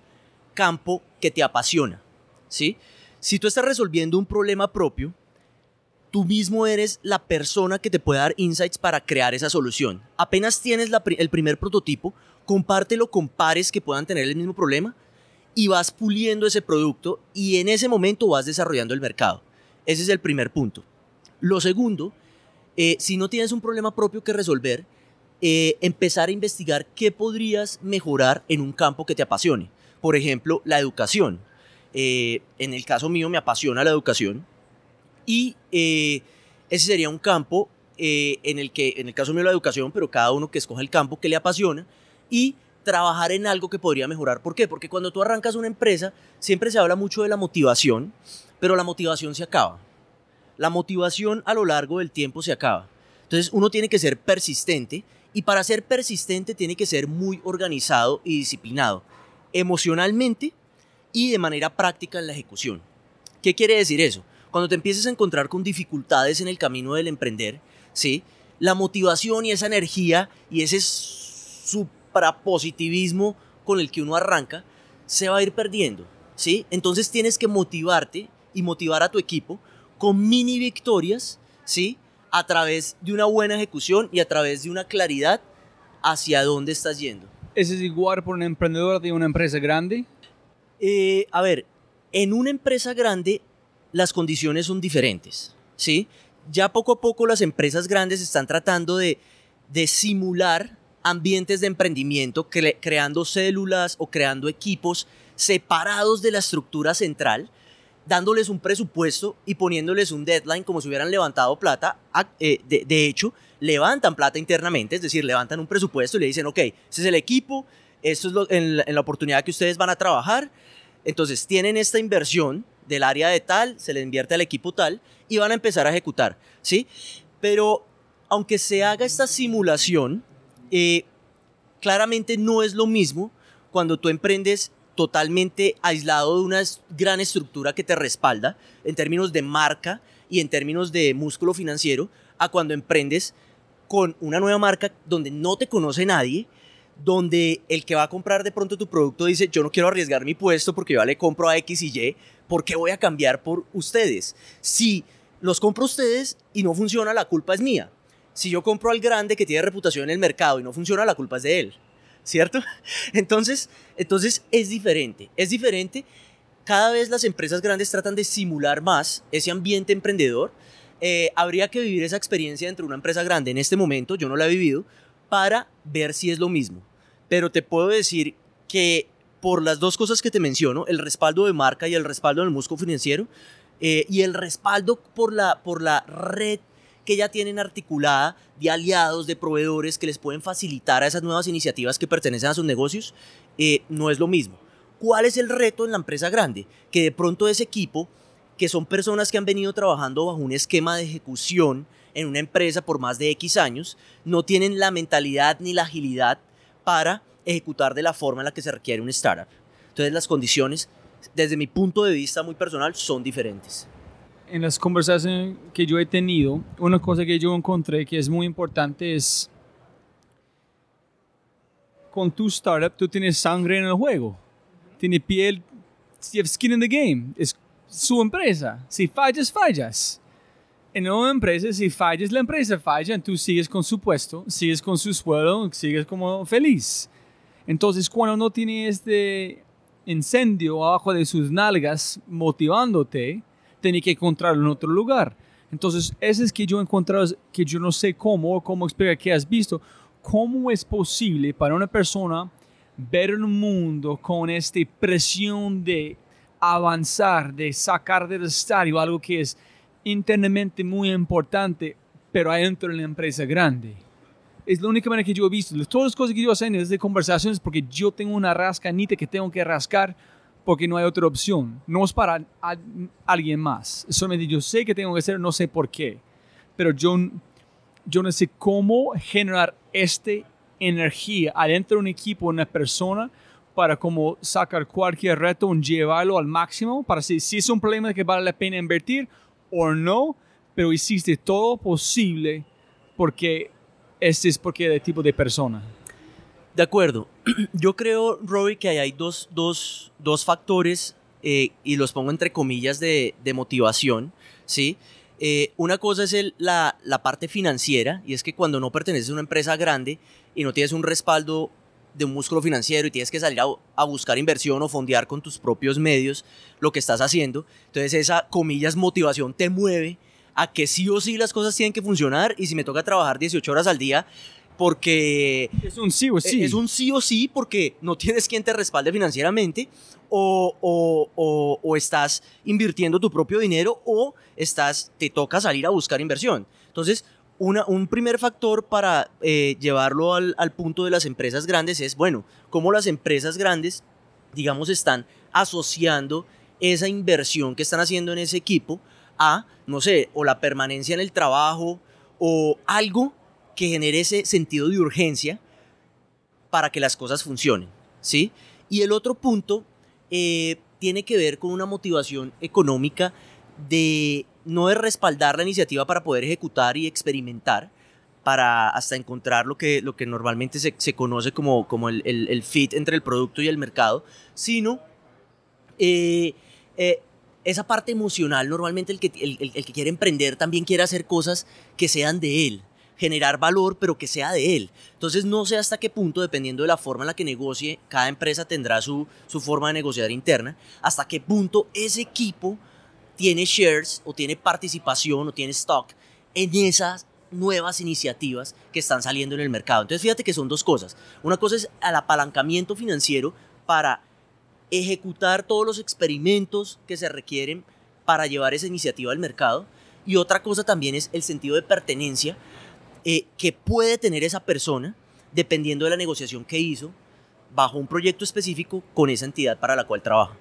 campo que te apasiona. ¿sí? Si tú estás resolviendo un problema propio, tú mismo eres la persona que te puede dar insights para crear esa solución. Apenas tienes el primer prototipo, compártelo con pares que puedan tener el mismo problema y vas puliendo ese producto y en ese momento vas desarrollando el mercado. Ese es el primer punto. Lo segundo, eh, si no tienes un problema propio que resolver, eh, empezar a investigar qué podrías mejorar en un campo que te apasione. Por ejemplo, la educación. Eh, en el caso mío me apasiona la educación y eh, ese sería un campo en el que, en el caso mío, la educación, pero cada uno que escoja el campo que le apasiona y trabajar en algo que podría mejorar. ¿Por qué? Porque cuando tú arrancas una empresa, siempre se habla mucho de la motivación, pero la motivación se acaba. La motivación a lo largo del tiempo se acaba. Entonces uno tiene que ser persistente y para ser persistente tiene que ser muy organizado y disciplinado, emocionalmente y de manera práctica en la ejecución. ¿Qué quiere decir eso? Cuando te empieces a encontrar con dificultades en el camino del emprender, ¿sí? La motivación y esa energía y ese suprapositivismo con el que uno arranca se va a ir perdiendo, ¿sí? Entonces tienes que motivarte y motivar a tu equipo con mini victorias, ¿sí? A través de una buena ejecución y a través de una claridad hacia dónde estás yendo. ¿Ese es igual por un emprendedor de una empresa grande? Eh, a ver, en una empresa grande las condiciones son diferentes, ¿sí? Ya poco a poco las empresas grandes están tratando de, simular ambientes de emprendimiento, creando células o creando equipos separados de la estructura central, dándoles un presupuesto y poniéndoles un deadline como si hubieran levantado plata. Eh, de, hecho, levantan plata internamente, es decir, levantan un presupuesto y le dicen, ok, ese es el equipo, esto es en la oportunidad que ustedes van a trabajar. Entonces, tienen esta inversión del área de tal, se le invierte al equipo tal y van a empezar a ejecutar, ¿sí? Pero aunque se haga esta simulación, eh, claramente no es lo mismo cuando tú emprendes totalmente aislado de una gran estructura que te respalda en términos de marca y en términos de músculo financiero, a cuando emprendes con una nueva marca donde no te conoce nadie, donde el que va a comprar de pronto tu producto dice, yo no quiero arriesgar mi puesto porque yo le compro a X y Y, ¿por qué voy a cambiar por ustedes? Si los compro ustedes y no funciona, la culpa es mía. Si yo compro al grande que tiene reputación en el mercado y no funciona, la culpa es de él, ¿cierto? Entonces, entonces es diferente, es diferente. Cada vez las empresas grandes tratan de simular más ese ambiente emprendedor. Eh, habría que vivir esa experiencia entre una empresa grande en este momento, yo no la he vivido, para ver si es lo mismo. Pero te puedo decir que por las dos cosas que te menciono, el respaldo de marca y el respaldo del músculo financiero, eh, y el respaldo por la, por la red que ya tienen articulada de aliados, de proveedores que les pueden facilitar a esas nuevas iniciativas que pertenecen a sus negocios, eh, no es lo mismo. ¿Cuál es el reto en la empresa grande? Que de pronto ese equipo, que son personas que han venido trabajando bajo un esquema de ejecución en una empresa por más de X años, no tienen la mentalidad ni la agilidad para ejecutar de la forma en la que se requiere un startup. Entonces las condiciones, desde mi punto de vista muy personal, son diferentes. En las conversaciones que yo he tenido, una cosa que yo encontré que es muy importante es, con tu startup tú tienes sangre en el juego, tienes piel, have skin in the game, es su empresa, si fallas, fallas. En una empresa, si fallas, la empresa falla, tú sigues con su puesto, sigues con su sueldo, sigues como feliz. Entonces, cuando no tiene este incendio abajo de sus nalgas motivándote, tiene que encontrarlo en otro lugar. Entonces, ese es que yo he encontrado, que yo no sé cómo, cómo explicar que has visto, cómo es posible para una persona ver el mundo con esta presión de avanzar, de sacar del estadio algo que es internamente muy importante, pero adentro de la empresa grande es la única manera que yo he visto. Todas las cosas que yo hago es de conversaciones porque yo tengo una rascanita que tengo que rascar porque no hay otra opción. No es para alguien más. Solamente yo sé que tengo que hacer, no sé por qué. Pero yo, yo no sé cómo generar esta energía adentro de un equipo, una persona, para como sacar cualquier reto, llevarlo al máximo, para si, si es un problema que vale la pena invertir o no, pero hiciste todo posible porque este es porque de tipo de persona. De acuerdo. Yo creo, Roy, que hay dos, dos, dos factores, eh, y los pongo entre comillas, de, motivación, ¿sí? Eh, una cosa es la, parte financiera, y es que cuando no perteneces a una empresa grande y no tienes un respaldo de un músculo financiero y tienes que salir a, a, buscar inversión o fondear con tus propios medios lo que estás haciendo, entonces esa, comillas, motivación te mueve a que sí o sí las cosas tienen que funcionar y si me toca trabajar 18 horas al día porque... Es un sí o sí. Es un sí o sí porque no tienes quien te respalde financieramente o, o, o, estás invirtiendo tu propio dinero o estás, te toca salir a buscar inversión. Entonces, una, un primer factor para eh, llevarlo al, al punto de las empresas grandes es, bueno, cómo las empresas grandes, digamos, están asociando esa inversión que están haciendo en ese equipo a, no sé, o la permanencia en el trabajo o algo que genere ese sentido de urgencia para que las cosas funcionen, ¿sí? Y el otro punto eh, tiene que ver con una motivación económica de no de respaldar la iniciativa para poder ejecutar y experimentar, para hasta encontrar lo que, lo que normalmente se, se conoce como, como el, el, fit entre el producto y el mercado, sino eh, eh, esa parte emocional, normalmente el que, el, el, que quiere emprender también quiere hacer cosas que sean de él, generar valor, pero que sea de él. Entonces no sé hasta qué punto, dependiendo de la forma en la que negocie, cada empresa tendrá su, su forma de negociar interna, hasta qué punto ese equipo tiene shares o tiene participación o tiene stock en esas nuevas iniciativas que están saliendo en el mercado. Entonces fíjate que son dos cosas. Una cosa es el apalancamiento financiero para ejecutar todos los experimentos que se requieren para llevar esa iniciativa al mercado. Y otra cosa también es el sentido de pertenencia eh, que puede tener esa persona dependiendo de la negociación que hizo bajo un proyecto específico con esa entidad para la cual trabaja.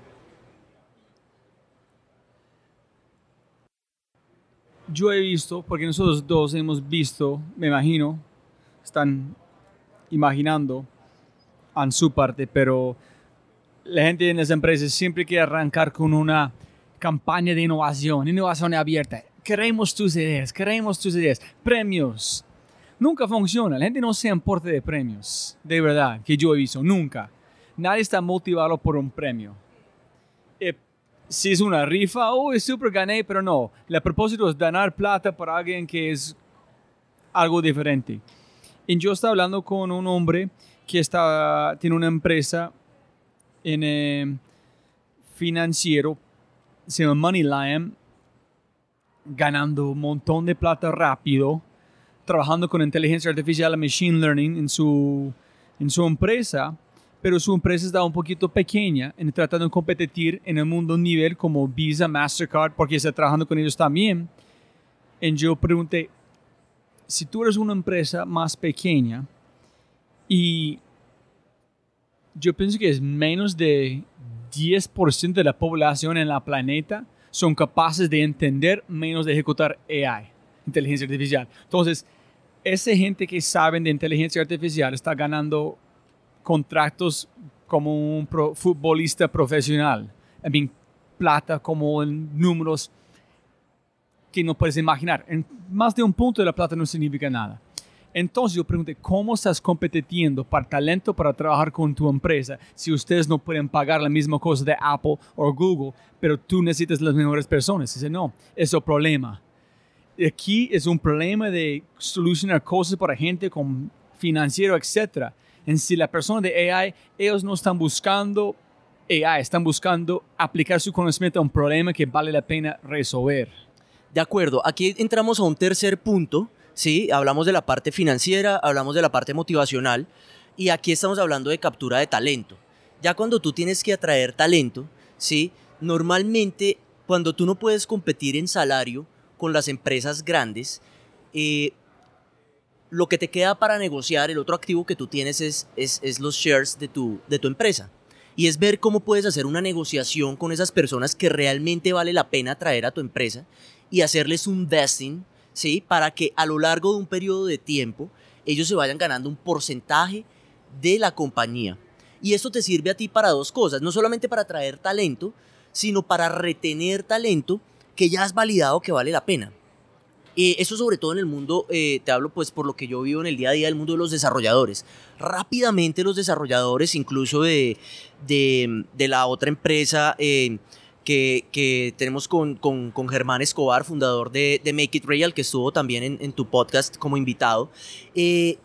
Yo he visto, porque nosotros dos hemos visto, me imagino, están imaginando en su parte, pero la gente en las empresas siempre quiere arrancar con una campaña de innovación, innovación abierta. Queremos tus ideas, queremos tus ideas, premios. Nunca funciona, la gente no se importa de premios, de verdad, que yo he visto, nunca. Nadie está motivado por un premio. Eh, si es una rifa, oh, es súper gané, pero no. El propósito es ganar plata para alguien que es algo diferente. Y yo estaba hablando con un hombre que está, tiene una empresa en eh, financiero, se llama Moneyline, ganando un montón de plata rápido, trabajando con inteligencia artificial machine learning en su, en su empresa, pero su empresa está un poquito pequeña en tratando de competir en el mundo nivel como Visa, Mastercard, porque está trabajando con ellos también. Y yo pregunté, si tú eres una empresa más pequeña y yo pienso que es menos de 10% de la población en la planeta son capaces de entender menos de ejecutar AI, inteligencia artificial. Entonces, esa gente que sabe de inteligencia artificial está ganando contratos como un futbolista profesional. I mean, plata como en números que no puedes imaginar. En más de un punto de la plata no significa nada. Entonces yo pregunté, ¿cómo estás competiendo para talento para trabajar con tu empresa si ustedes no pueden pagar la misma cosa de Apple o Google, pero tú necesitas las mejores personas? Dice, no, es un problema. Aquí es un problema de solucionar cosas para gente con financiero, etc. En si la persona de AI, ellos no están buscando AI, están buscando aplicar su conocimiento a un problema que vale la pena resolver. De acuerdo, aquí entramos a un tercer punto, ¿sí? Hablamos de la parte financiera, hablamos de la parte motivacional y aquí estamos hablando de captura de talento. Ya cuando tú tienes que atraer talento, ¿sí? Normalmente cuando tú no puedes competir en salario con las empresas grandes, eh, lo que te queda para negociar, el otro activo que tú tienes es, es, los shares de tu, de tu empresa. Y es ver cómo puedes hacer una negociación con esas personas que realmente vale la pena traer a tu empresa y hacerles un vesting, ¿sí? Para que a lo largo de un periodo de tiempo ellos se vayan ganando un porcentaje de la compañía. Y esto te sirve a ti para dos cosas, no solamente para traer talento, sino para retener talento que ya has validado que vale la pena. Eh, eso sobre todo en el mundo, eh, te hablo pues por lo que yo vivo en el día a día, el mundo de los desarrolladores. Rápidamente los desarrolladores, incluso de, de, la otra empresa, eh, que, tenemos con, Germán Escobar, fundador de, Make It Real, que estuvo también en, tu podcast como invitado. Eh,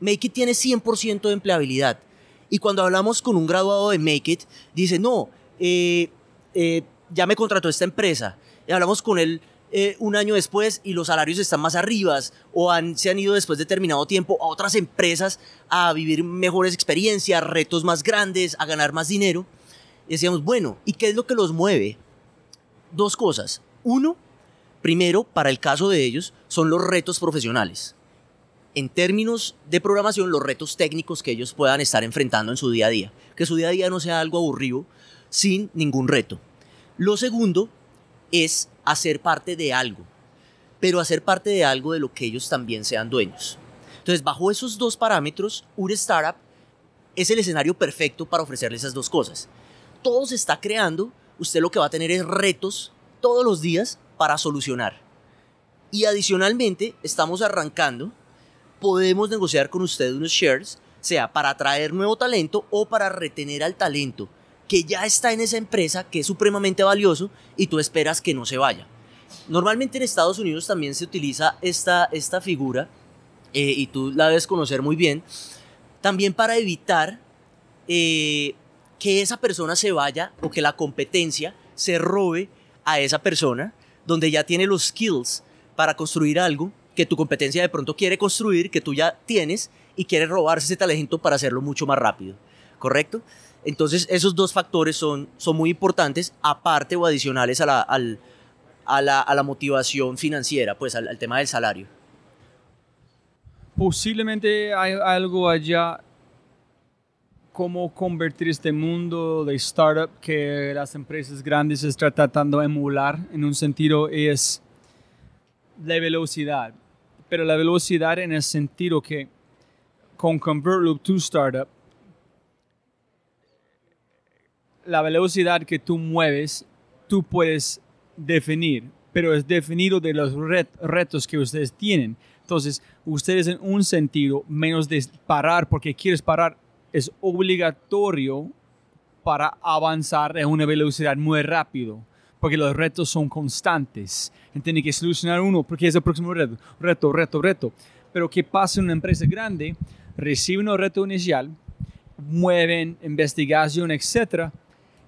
Make It tiene 100% de empleabilidad. Y cuando hablamos con un graduado de Make It, dice, no, eh, eh, ya me contrató esta empresa. Y hablamos con él un año después y los salarios están más arriba o han, se han ido después de determinado tiempo a otras empresas a vivir mejores experiencias, retos más grandes, a ganar más dinero. Y decíamos, bueno, ¿y qué es lo que los mueve? Dos cosas. Uno, primero, para el caso de ellos, son los retos profesionales. En términos de programación, los retos técnicos que ellos puedan estar enfrentando en su día a día. Que su día a día no sea algo aburrido sin ningún reto. Lo segundo es hacer parte de algo, pero hacer parte de algo de lo que ellos también sean dueños. Entonces, bajo esos dos parámetros, un startup es el escenario perfecto para ofrecerle esas dos cosas todo se está creando, usted lo que va a tener es retos todos los días para solucionar. Y adicionalmente, estamos arrancando, podemos negociar con usted unos shares, sea para atraer nuevo talento o para retener al talento que ya está en esa empresa, que es supremamente valioso y tú esperas que no se vaya. Normalmente en Estados Unidos también se utiliza esta, esta figura, eh, y tú la debes conocer muy bien, también para evitar eh, que esa persona se vaya o que la competencia se robe a esa persona donde ya tiene los skills para construir algo que tu competencia de pronto quiere construir, que tú ya tienes y quiere robarse ese talento para hacerlo mucho más rápido. ¿Correcto? Entonces esos dos factores son, son muy importantes, aparte o adicionales a la, a la, motivación financiera, pues al, tema del salario. Posiblemente hay algo allá cómo convertir este mundo de startup que las empresas grandes están tratando de emular en un sentido es la velocidad. Pero la velocidad en el sentido que con ConvertLoop to Startup, la velocidad que tú mueves, tú puedes definir, pero es definido de los retos que ustedes tienen. Entonces, ustedes en un sentido, menos de parar porque quieres parar, es obligatorio para avanzar en una velocidad muy rápido. porque los retos son constantes. Tiene que solucionar uno porque es el próximo reto, reto, reto, reto. Pero ¿qué pasa en una empresa grande? Reciben un reto inicial, mueven investigación, etcétera,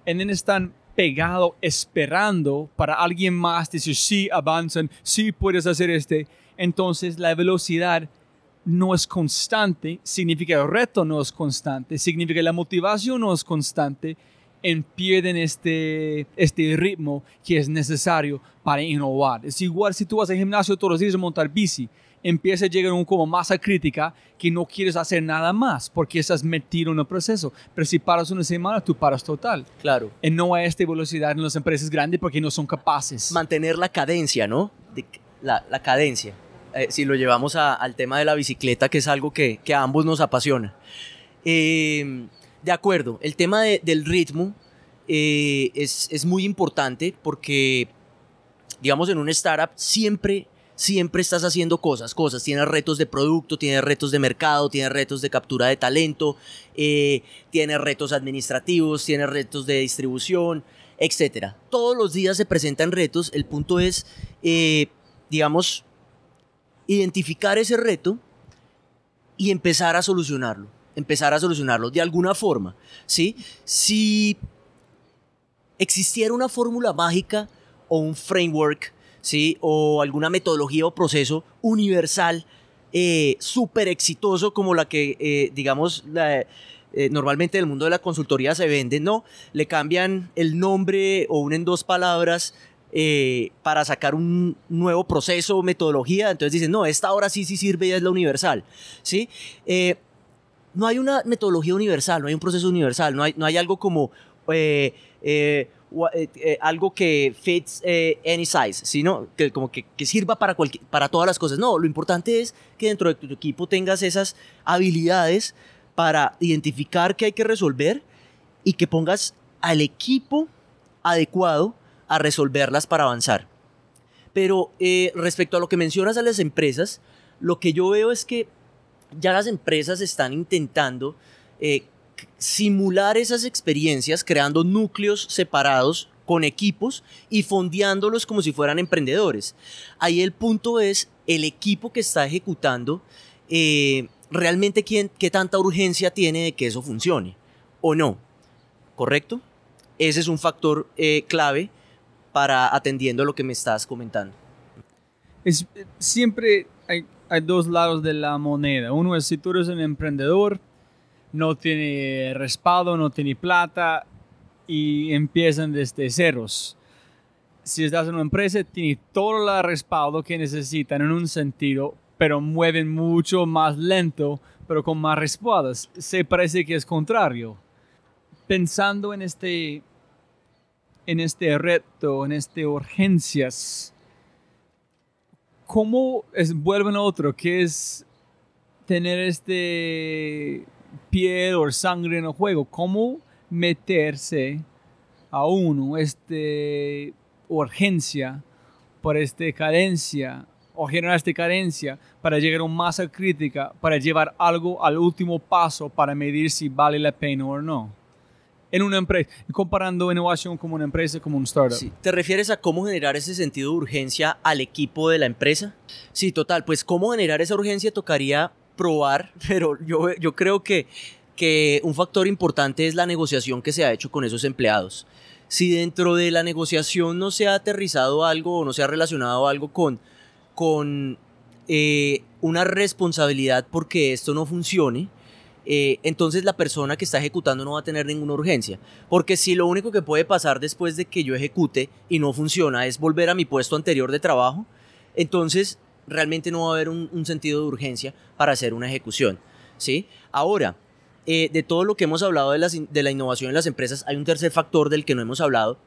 y then están pegados esperando para alguien más decir sí avanzan, sí puedes hacer este. Entonces la velocidad no es constante, significa el reto no es constante, significa la motivación no es constante, en pierden este, este ritmo que es necesario para innovar. Es igual si tú vas al gimnasio todos los días a montar bici, empieza a llegar un como masa crítica que no quieres hacer nada más porque estás metido en el proceso. Pero si paras una semana, tú paras total. Claro. Y no hay esta velocidad en las empresas grandes porque no son capaces. Mantener la cadencia, ¿no? la, la cadencia. Eh, si lo llevamos al tema de la bicicleta, que es algo que, que a ambos nos apasiona. Eh, de acuerdo, el tema del ritmo eh, es, es, muy importante porque, digamos, en un startup siempre, siempre estás haciendo cosas, cosas. Tienes retos de producto, tienes retos de mercado, tienes retos de captura de talento, eh, tienes retos administrativos, tienes retos de distribución, etc. Todos los días se presentan retos. El punto es, eh, digamos, identificar ese reto y empezar a solucionarlo empezar a solucionarlo de alguna forma, ¿sí? Si existiera una fórmula mágica o un framework, ¿sí? O alguna metodología o proceso universal eh, súper exitoso como la que, eh, digamos, eh, normalmente en el mundo de la consultoría se vende, ¿no? Le cambian el nombre o unen dos palabras para sacar un nuevo proceso o metodología. Entonces dicen, no, esta ahora sí, sí sirve y es la universal. ¿sí? no hay una metodología universal, no hay un proceso universal, no hay, no hay algo como eh, eh, algo que fits any size, sino que como que, sirva para, para todas las cosas. No, lo importante es que dentro de tu equipo tengas esas habilidades para identificar qué hay que resolver y que pongas al equipo adecuado a resolverlas para avanzar. Pero respecto a lo que mencionas a las empresas, lo que yo veo es que ya las empresas están intentando eh, simular esas experiencias creando núcleos separados con equipos y fondeándolos como si fueran emprendedores. Ahí el punto es el equipo que está ejecutando, eh, realmente quién, qué tanta urgencia tiene de que eso funcione o no. ¿Correcto? Ese es un factor eh, clave para atendiendo lo que me estás comentando. Es, siempre hay, hay dos lados de la moneda. Uno es si tú eres un emprendedor, no tiene respaldo, no tiene plata y empiezan desde ceros. Si estás en una empresa, tiene todo el respaldo que necesitan en un sentido, pero mueven mucho más lento, pero con más respaldos. Se parece que es contrario. Pensando en este, en este reto, en este urgencias, ¿cómo es, vuelven otro? que es tener este piel o sangre en el juego? ¿Cómo meterse a uno, este urgencia por esta carencia o generar esta carencia para llegar a una masa crítica, para llevar algo al último paso para medir si vale la pena o no? en una empresa, comparando innovación como una empresa, como un startup. ¿Te refieres a cómo generar ese sentido de urgencia al equipo de la empresa? Sí, total, pues cómo generar esa urgencia tocaría probar, pero yo, yo creo que, que un factor importante es la negociación que se ha hecho con esos empleados. Si dentro de la negociación no se ha aterrizado algo o no se ha relacionado algo con, con eh, una responsabilidad porque esto no funcione, eh, entonces la persona que está ejecutando no va a tener ninguna urgencia. Porque si lo único que puede pasar después de que yo ejecute y no funciona es volver a mi puesto anterior de trabajo, entonces realmente no va a haber un, sentido de urgencia para hacer una ejecución. ¿sí? Ahora, eh, de todo lo que hemos hablado de, de la innovación en las empresas, hay un tercer factor del que no hemos hablado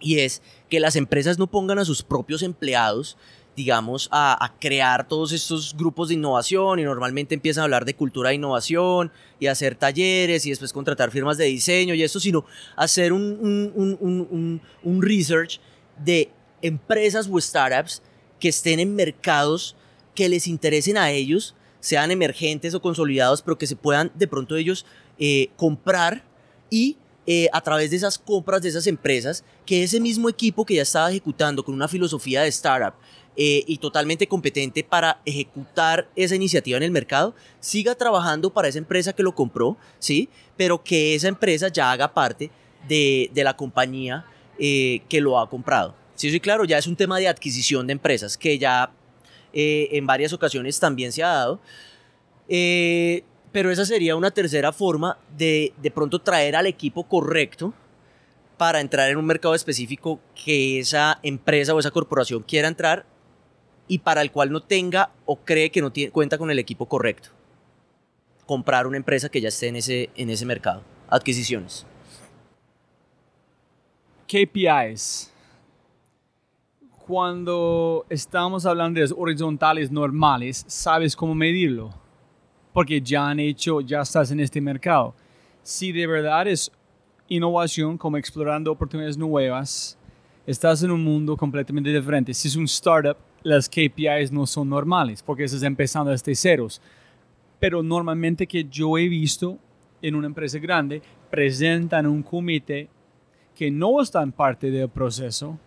y es que las empresas no pongan a sus propios empleados digamos, a, crear todos estos grupos de innovación y normalmente empiezan a hablar de cultura de innovación y hacer talleres y después contratar firmas de diseño y esto, sino hacer un, un, research de empresas o startups que estén en mercados que les interesen a ellos, sean emergentes o consolidados, pero que se puedan de pronto ellos eh, comprar y eh, a través de esas compras de esas empresas, que ese mismo equipo que ya estaba ejecutando con una filosofía de startup eh, y totalmente competente para ejecutar esa iniciativa en el mercado, siga trabajando para esa empresa que lo compró, ¿sí? Pero que esa empresa ya haga parte de, de la compañía que lo ha comprado. Sí, sí, claro, ya es un tema de adquisición de empresas que ya eh, en varias ocasiones también se ha dado. Eh, pero esa sería una tercera forma de de pronto traer al equipo correcto para entrar en un mercado específico que esa empresa o esa corporación quiera entrar y para el cual no tenga o cree que no tiene, cuenta con el equipo correcto. Comprar una empresa que ya esté en ese, en ese mercado. Adquisiciones. KPIs. Cuando estamos hablando de horizontales normales, sabes cómo medirlo. Porque ya han hecho, ya estás en este mercado. Si de verdad es innovación, como explorando oportunidades nuevas, estás en un mundo completamente diferente. Si es un startup, las KPIs no son normales, porque estás empezando desde ceros. Pero normalmente que yo he visto en una empresa grande, presentan un comité que no están parte del proceso,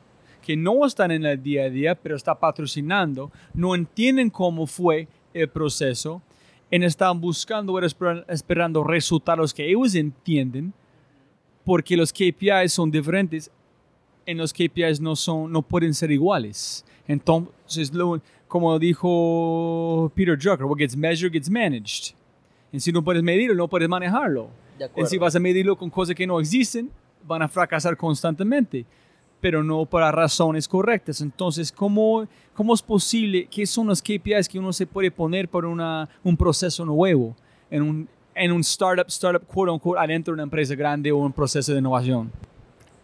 que no están en el día a día, pero está patrocinando, no entienden cómo fue el proceso, y están buscando o esperando resultados que ellos entienden, porque los KPIs son diferentes, en los KPIs no, son, no pueden ser iguales. Entonces, lo, como dijo Peter Drucker, what gets measured gets managed. Y si no puedes medirlo, no puedes manejarlo. Y si vas a medirlo con cosas que no existen, van a fracasar constantemente, pero no para razones correctas. Entonces, ¿cómo, cómo es posible? ¿Qué son los KPIs que uno se puede poner para una, un proceso nuevo en un, en un startup, startup, quote unquote, adentro de una empresa grande o un proceso de innovación?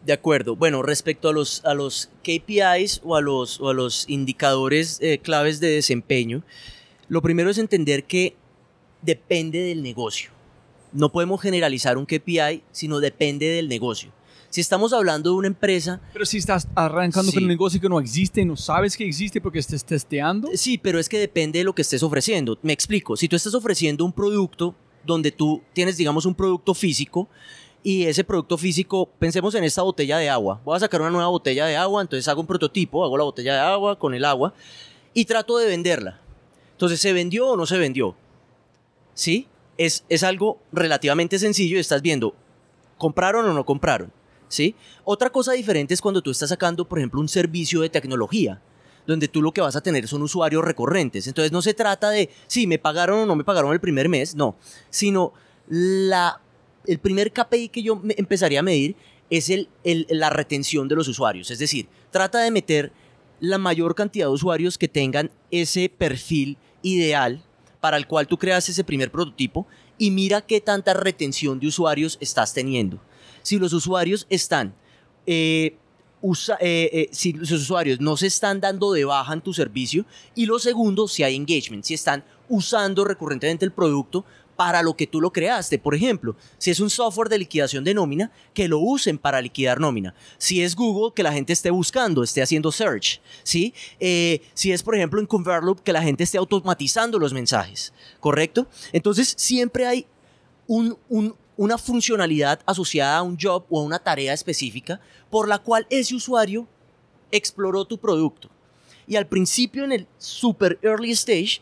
De acuerdo. Bueno, respecto a los, a los KPIs o a los, o a los indicadores eh, claves de desempeño, lo primero es entender que depende del negocio. No podemos generalizar un KPI, sino depende del negocio. Si estamos hablando de una empresa... Pero si estás arrancando con un negocio que no existe, no sabes que existe porque estés testeando. Sí, pero es que depende de lo que estés ofreciendo. Me explico. Si tú estás ofreciendo un producto donde tú tienes, digamos, un producto físico y ese producto físico, pensemos en esta botella de agua. Voy a sacar una nueva botella de agua, entonces hago un prototipo, hago la botella de agua con el agua y trato de venderla. Entonces, ¿se vendió o no se vendió? ¿Sí? Es, es algo relativamente sencillo y estás viendo, ¿compraron o no compraron? ¿Sí? Otra cosa diferente es cuando tú estás sacando, por ejemplo, un servicio de tecnología donde tú lo que vas a tener son usuarios recurrentes. Entonces no se trata de si me pagaron o no me pagaron el primer mes, no, sino la, el primer KPI que yo empezaría a medir es el, la retención de los usuarios. Es decir, trata de meter la mayor cantidad de usuarios que tengan ese perfil ideal para el cual tú creas ese primer prototipo y mira qué tanta retención de usuarios estás teniendo. Si los usuarios están... Eh, usa, eh, eh, si los usuarios no se están dando de baja en tu servicio y lo segundo, si hay engagement, si están usando recurrentemente el producto para lo que tú lo creaste. Por ejemplo, si es un software de liquidación de nómina, que lo usen para liquidar nómina. Si es Google, que la gente esté buscando, esté haciendo search. ¿sí? Si es, por ejemplo, en ConvertLoop, que la gente esté automatizando los mensajes. ¿Correcto? Entonces, siempre hay un, un, una funcionalidad asociada a un job o a una tarea específica por la cual ese usuario exploró tu producto. Y al principio, en el super early stage,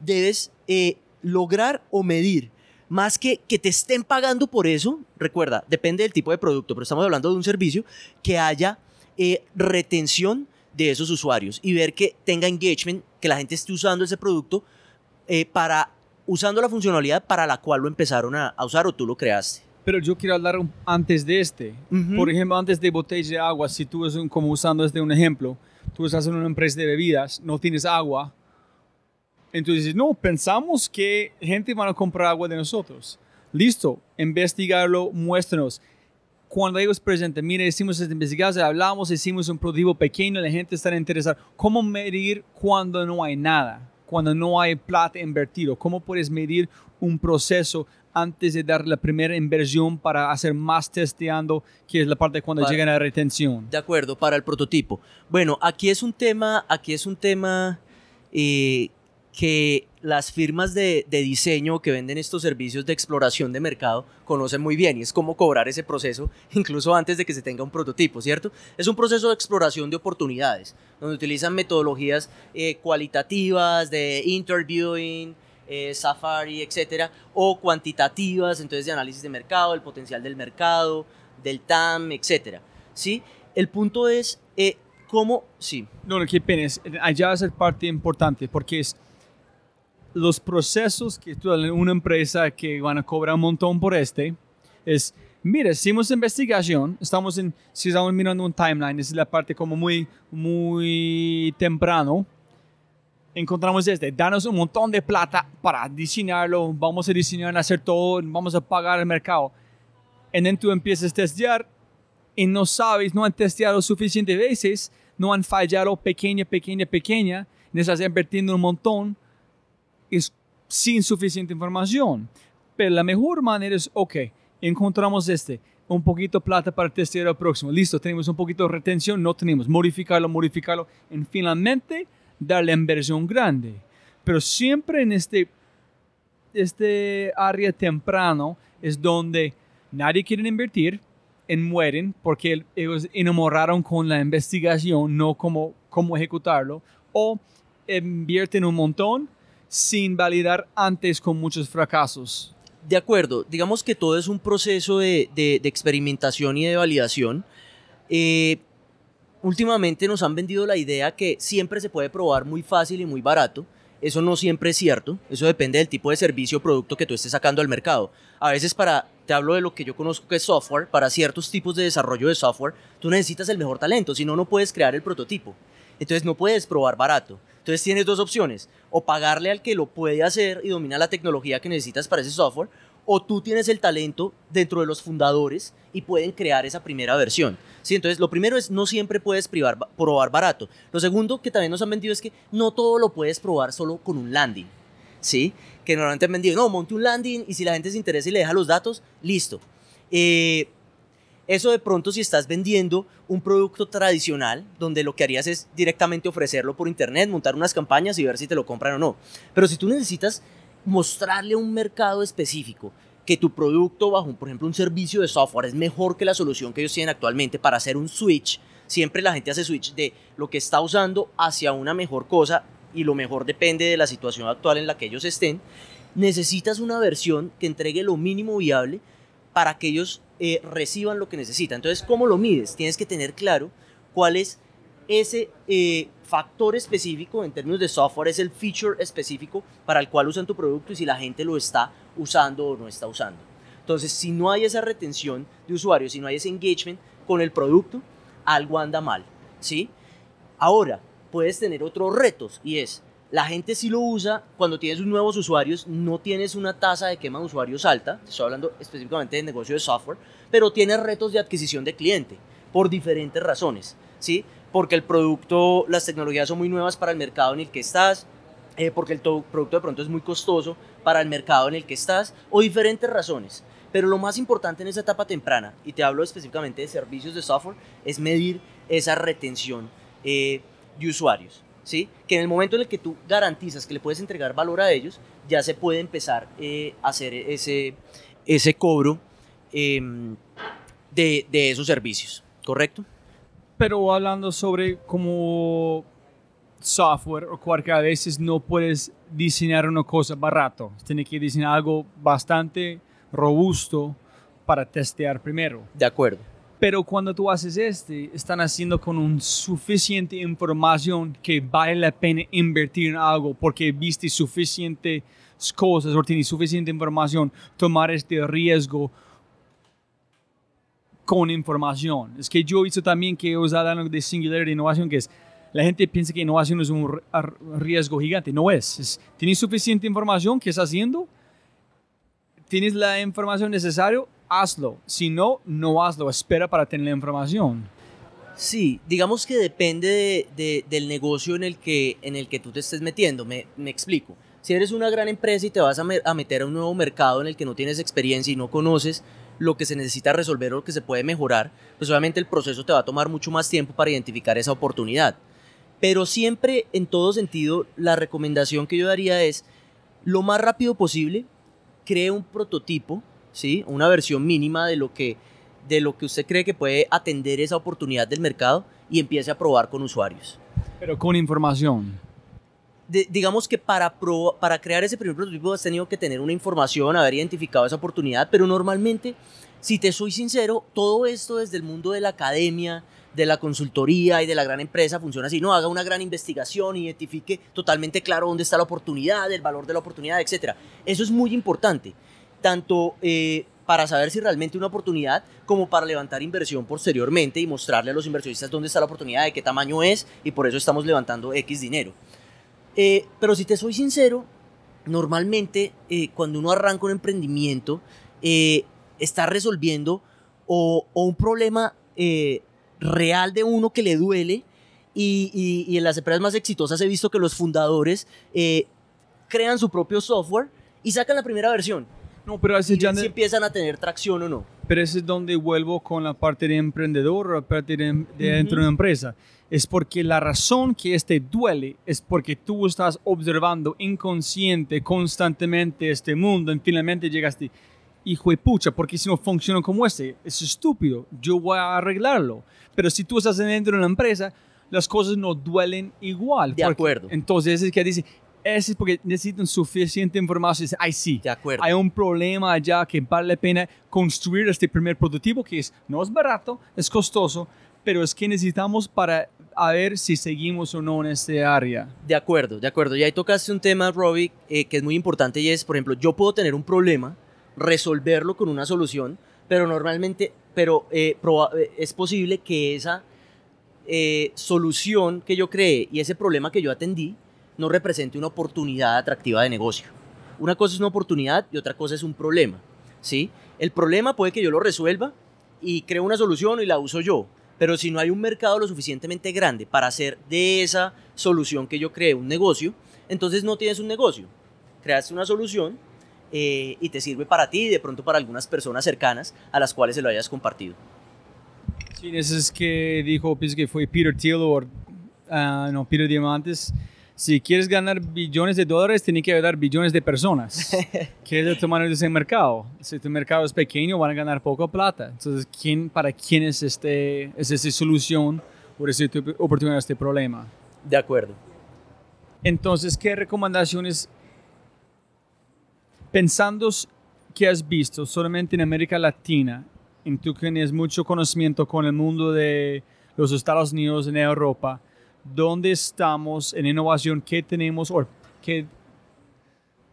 debes eh, lograr o medir. Más que que te estén pagando por eso, recuerda, depende del tipo de producto, pero estamos hablando de un servicio, que haya eh, retención de esos usuarios y ver que tenga engagement, que la gente esté usando ese producto eh, para usando la funcionalidad para la cual lo empezaron a, usar o tú lo creaste. Pero yo quiero hablar antes de este. Por ejemplo, antes de botella de agua, si tú, como usando este un ejemplo, tú estás en una empresa de bebidas, no tienes agua, entonces no, pensamos que gente va a comprar agua de nosotros. Listo, investigarlo, muéstranos. Cuando ellos presenten, mire, hicimos esta investigación, hablamos, hicimos un productivo pequeño, la gente está interesada. ¿Cómo medir cuando no hay nada? Cuando no hay plata invertido? ¿Cómo puedes medir un proceso antes de dar la primera inversión para hacer más testeando, que es la parte cuando llegan a la retención? De acuerdo, para el prototipo. Bueno, aquí es un tema, aquí es un tema eh, que las firmas de, diseño que venden estos servicios de exploración de mercado conocen muy bien y es cómo cobrar ese proceso incluso antes de que se tenga un prototipo, ¿cierto? Es un proceso de exploración de oportunidades, donde utilizan metodologías eh, cualitativas de interviewing, eh, Safari, etcétera, o cuantitativas, entonces de análisis de mercado, el potencial del mercado, del TAM, etcétera. ¿Sí? El punto es eh, cómo, sí. No, no, qué pena, allá es el parte importante porque es los procesos que una empresa que van a cobrar un montón por este, es, mira, hicimos investigación, estamos en, si estamos mirando un timeline, es la parte como muy, muy temprano, encontramos este, danos un montón de plata para diseñarlo, vamos a diseñar, hacer todo, vamos a pagar el mercado. Y tú empiezas a testear y no sabes, no han testeado suficientes veces, no han fallado pequeña, pequeña, pequeña, estás invirtiendo un montón es sin suficiente información. Pero la mejor manera es, ok, encontramos este, un poquito plata para testear el próximo. Listo, tenemos un poquito de retención, no tenemos. Modificarlo, modificarlo. Y finalmente, darle inversión grande. Pero siempre en este, este área temprano es donde nadie quiere invertir y mueren porque ellos enamoraron con la investigación, no como cómo ejecutarlo. O invierten un montón sin validar antes con muchos fracasos. De acuerdo, digamos que todo es un proceso de, de, experimentación y de validación. Eh, últimamente nos han vendido la idea que siempre se puede probar muy fácil y muy barato. Eso no siempre es cierto, eso depende del tipo de servicio o producto que tú estés sacando al mercado. A veces para, te hablo de lo que yo conozco que es software, para ciertos tipos de desarrollo de software, tú necesitas el mejor talento, si no, no puedes crear el prototipo. Entonces no puedes probar barato. Entonces tienes dos opciones, o pagarle al que lo puede hacer y domina la tecnología que necesitas para ese software, o tú tienes el talento dentro de los fundadores y pueden crear esa primera versión. ¿Sí? Entonces, lo primero es no siempre puedes probar barato. Lo segundo que también nos han vendido es que no todo lo puedes probar solo con un landing. ¿Sí? Que normalmente han vendido, no, monte un landing y si la gente se interesa y le deja los datos, listo. Eh, eso de pronto si estás vendiendo un producto tradicional, donde lo que harías es directamente ofrecerlo por internet, montar unas campañas y ver si te lo compran o no. Pero si tú necesitas mostrarle a un mercado específico que tu producto bajo, por ejemplo, un servicio de software es mejor que la solución que ellos tienen actualmente para hacer un switch, siempre la gente hace switch de lo que está usando hacia una mejor cosa y lo mejor depende de la situación actual en la que ellos estén, necesitas una versión que entregue lo mínimo viable para que ellos eh, reciban lo que necesitan. Entonces, ¿cómo lo mides? Tienes que tener claro cuál es ese eh, factor específico en términos de software, es el feature específico para el cual usan tu producto y si la gente lo está usando o no está usando. Entonces, si no hay esa retención de usuarios, si no hay ese engagement con el producto, algo anda mal, ¿sí? Ahora, puedes tener otros retos y es, la gente sí lo usa cuando tienes nuevos usuarios, no tienes una tasa de quema de usuarios alta, estoy hablando específicamente de negocio de software, pero tienes retos de adquisición de cliente por diferentes razones, ¿sí? Porque el producto, las tecnologías son muy nuevas para el mercado en el que estás, eh, porque el producto de pronto es muy costoso para el mercado en el que estás, o diferentes razones. Pero lo más importante en esa etapa temprana, y te hablo específicamente de servicios de software, es medir esa retención eh, de usuarios. ¿Sí? Que en el momento en el que tú garantizas que le puedes entregar valor a ellos, ya se puede empezar eh, a hacer ese, ese cobro em, de, de, esos servicios, ¿correcto? Pero hablando sobre como software o cualquier a veces no puedes diseñar una cosa barato, tienes que diseñar algo bastante robusto para testear primero. De acuerdo. Pero cuando tú haces este, están haciendo con un suficiente información que vale la pena invertir en algo porque viste suficientes cosas o tienes suficiente información, tomar este riesgo con información. Es que yo he visto también que ellos hablan de singular innovación, que es la gente piensa que innovación es un riesgo gigante. No es. es tienes suficiente información que estás haciendo, tienes la información necesaria, hazlo. Si no, no hazlo. Espera para tener la información. Sí, digamos que depende del negocio en el, que, en el que tú te estés metiendo. Me, explico. Si eres una gran empresa y te vas a, a, meter a un nuevo mercado en el que no tienes experiencia y no conoces lo que se necesita resolver o lo que se puede mejorar, pues obviamente el proceso te va a tomar mucho más tiempo para identificar esa oportunidad. Pero siempre, en todo sentido, la recomendación que yo daría es, lo más rápido posible, cree un prototipo, ¿sí? una versión mínima de lo, que, de lo que usted cree que puede atender esa oportunidad del mercado y empiece a probar con usuarios. Pero con información. De- digamos que para, pro- para crear ese primer prototipo has tenido que tener una información, haber identificado esa oportunidad, pero normalmente, si te soy sincero, todo esto desde el mundo de la academia, de la consultoría y de la gran empresa funciona así, no haga una gran investigación, identifique totalmente claro dónde está la oportunidad, el valor de la oportunidad, etc. Eso es muy importante, tanto eh, para saber si realmente una oportunidad como para levantar inversión posteriormente y mostrarle a los inversionistas dónde está la oportunidad, de qué tamaño es y por eso estamos levantando X dinero. Eh, pero si te soy sincero, normalmente eh, cuando uno arranca un emprendimiento, eh, está resolviendo o, o un problema eh, real de uno que le duele y, y- y en las empresas más exitosas he visto que los fundadores eh, crean su propio software y sacan la primera versión. No, pero ese Y ya si empiezan a tener tracción o no. Pero ese es donde vuelvo con la parte de emprendedor la parte de, de dentro de una empresa. Es porque la razón que este duele es porque tú estás observando inconsciente constantemente este mundo y finalmente llegaste, hijo de pucha, porque si no funciona como este, es estúpido, yo voy a arreglarlo. Pero si tú estás dentro de una empresa, las cosas no duelen igual. De porque- acuerdo. Entonces es que dice, es porque necesitan suficiente información. Ay, sí, De acuerdo. hay un problema allá que vale la pena construir este primer prototipo que es, no es barato, es costoso, pero es que necesitamos para a ver si seguimos o no en este área. De acuerdo, de acuerdo. Y ahí tocaste un tema, Robbie, eh, que es muy importante y es, por ejemplo, yo puedo tener un problema, resolverlo con una solución, pero normalmente, pero eh, eh, es posible que esa eh, solución que yo creé y ese problema que yo atendí no represente una oportunidad atractiva de negocio. Una cosa es una oportunidad y otra cosa es un problema, ¿sí? El problema puede que yo lo resuelva y creo una solución y la uso yo, pero si no hay un mercado lo suficientemente grande para hacer de esa solución que yo creé un negocio, entonces no tienes un negocio. Creaste una solución eh, y te sirve para ti y de pronto para algunas personas cercanas a las cuales se lo hayas compartido. Sí, eso es que dijo, pienso que fue Peter Thiel o ah, no, Peter Diamantes. Si quieres ganar billones de dólares, tienes que ayudar billones de personas. ¿Qué es el tamaño de ese mercado? Si tu mercado es pequeño, van a ganar poca plata. Entonces, ¿quién, ¿para quién es, este, es esa solución o es esta oportunidad, este problema? De acuerdo. Entonces, ¿qué recomendaciones, pensando que has visto solamente en América Latina, en tú que tienes mucho conocimiento con el mundo de los Estados Unidos, en Europa, ¿dónde estamos en innovación? ¿Qué tenemos? O qué,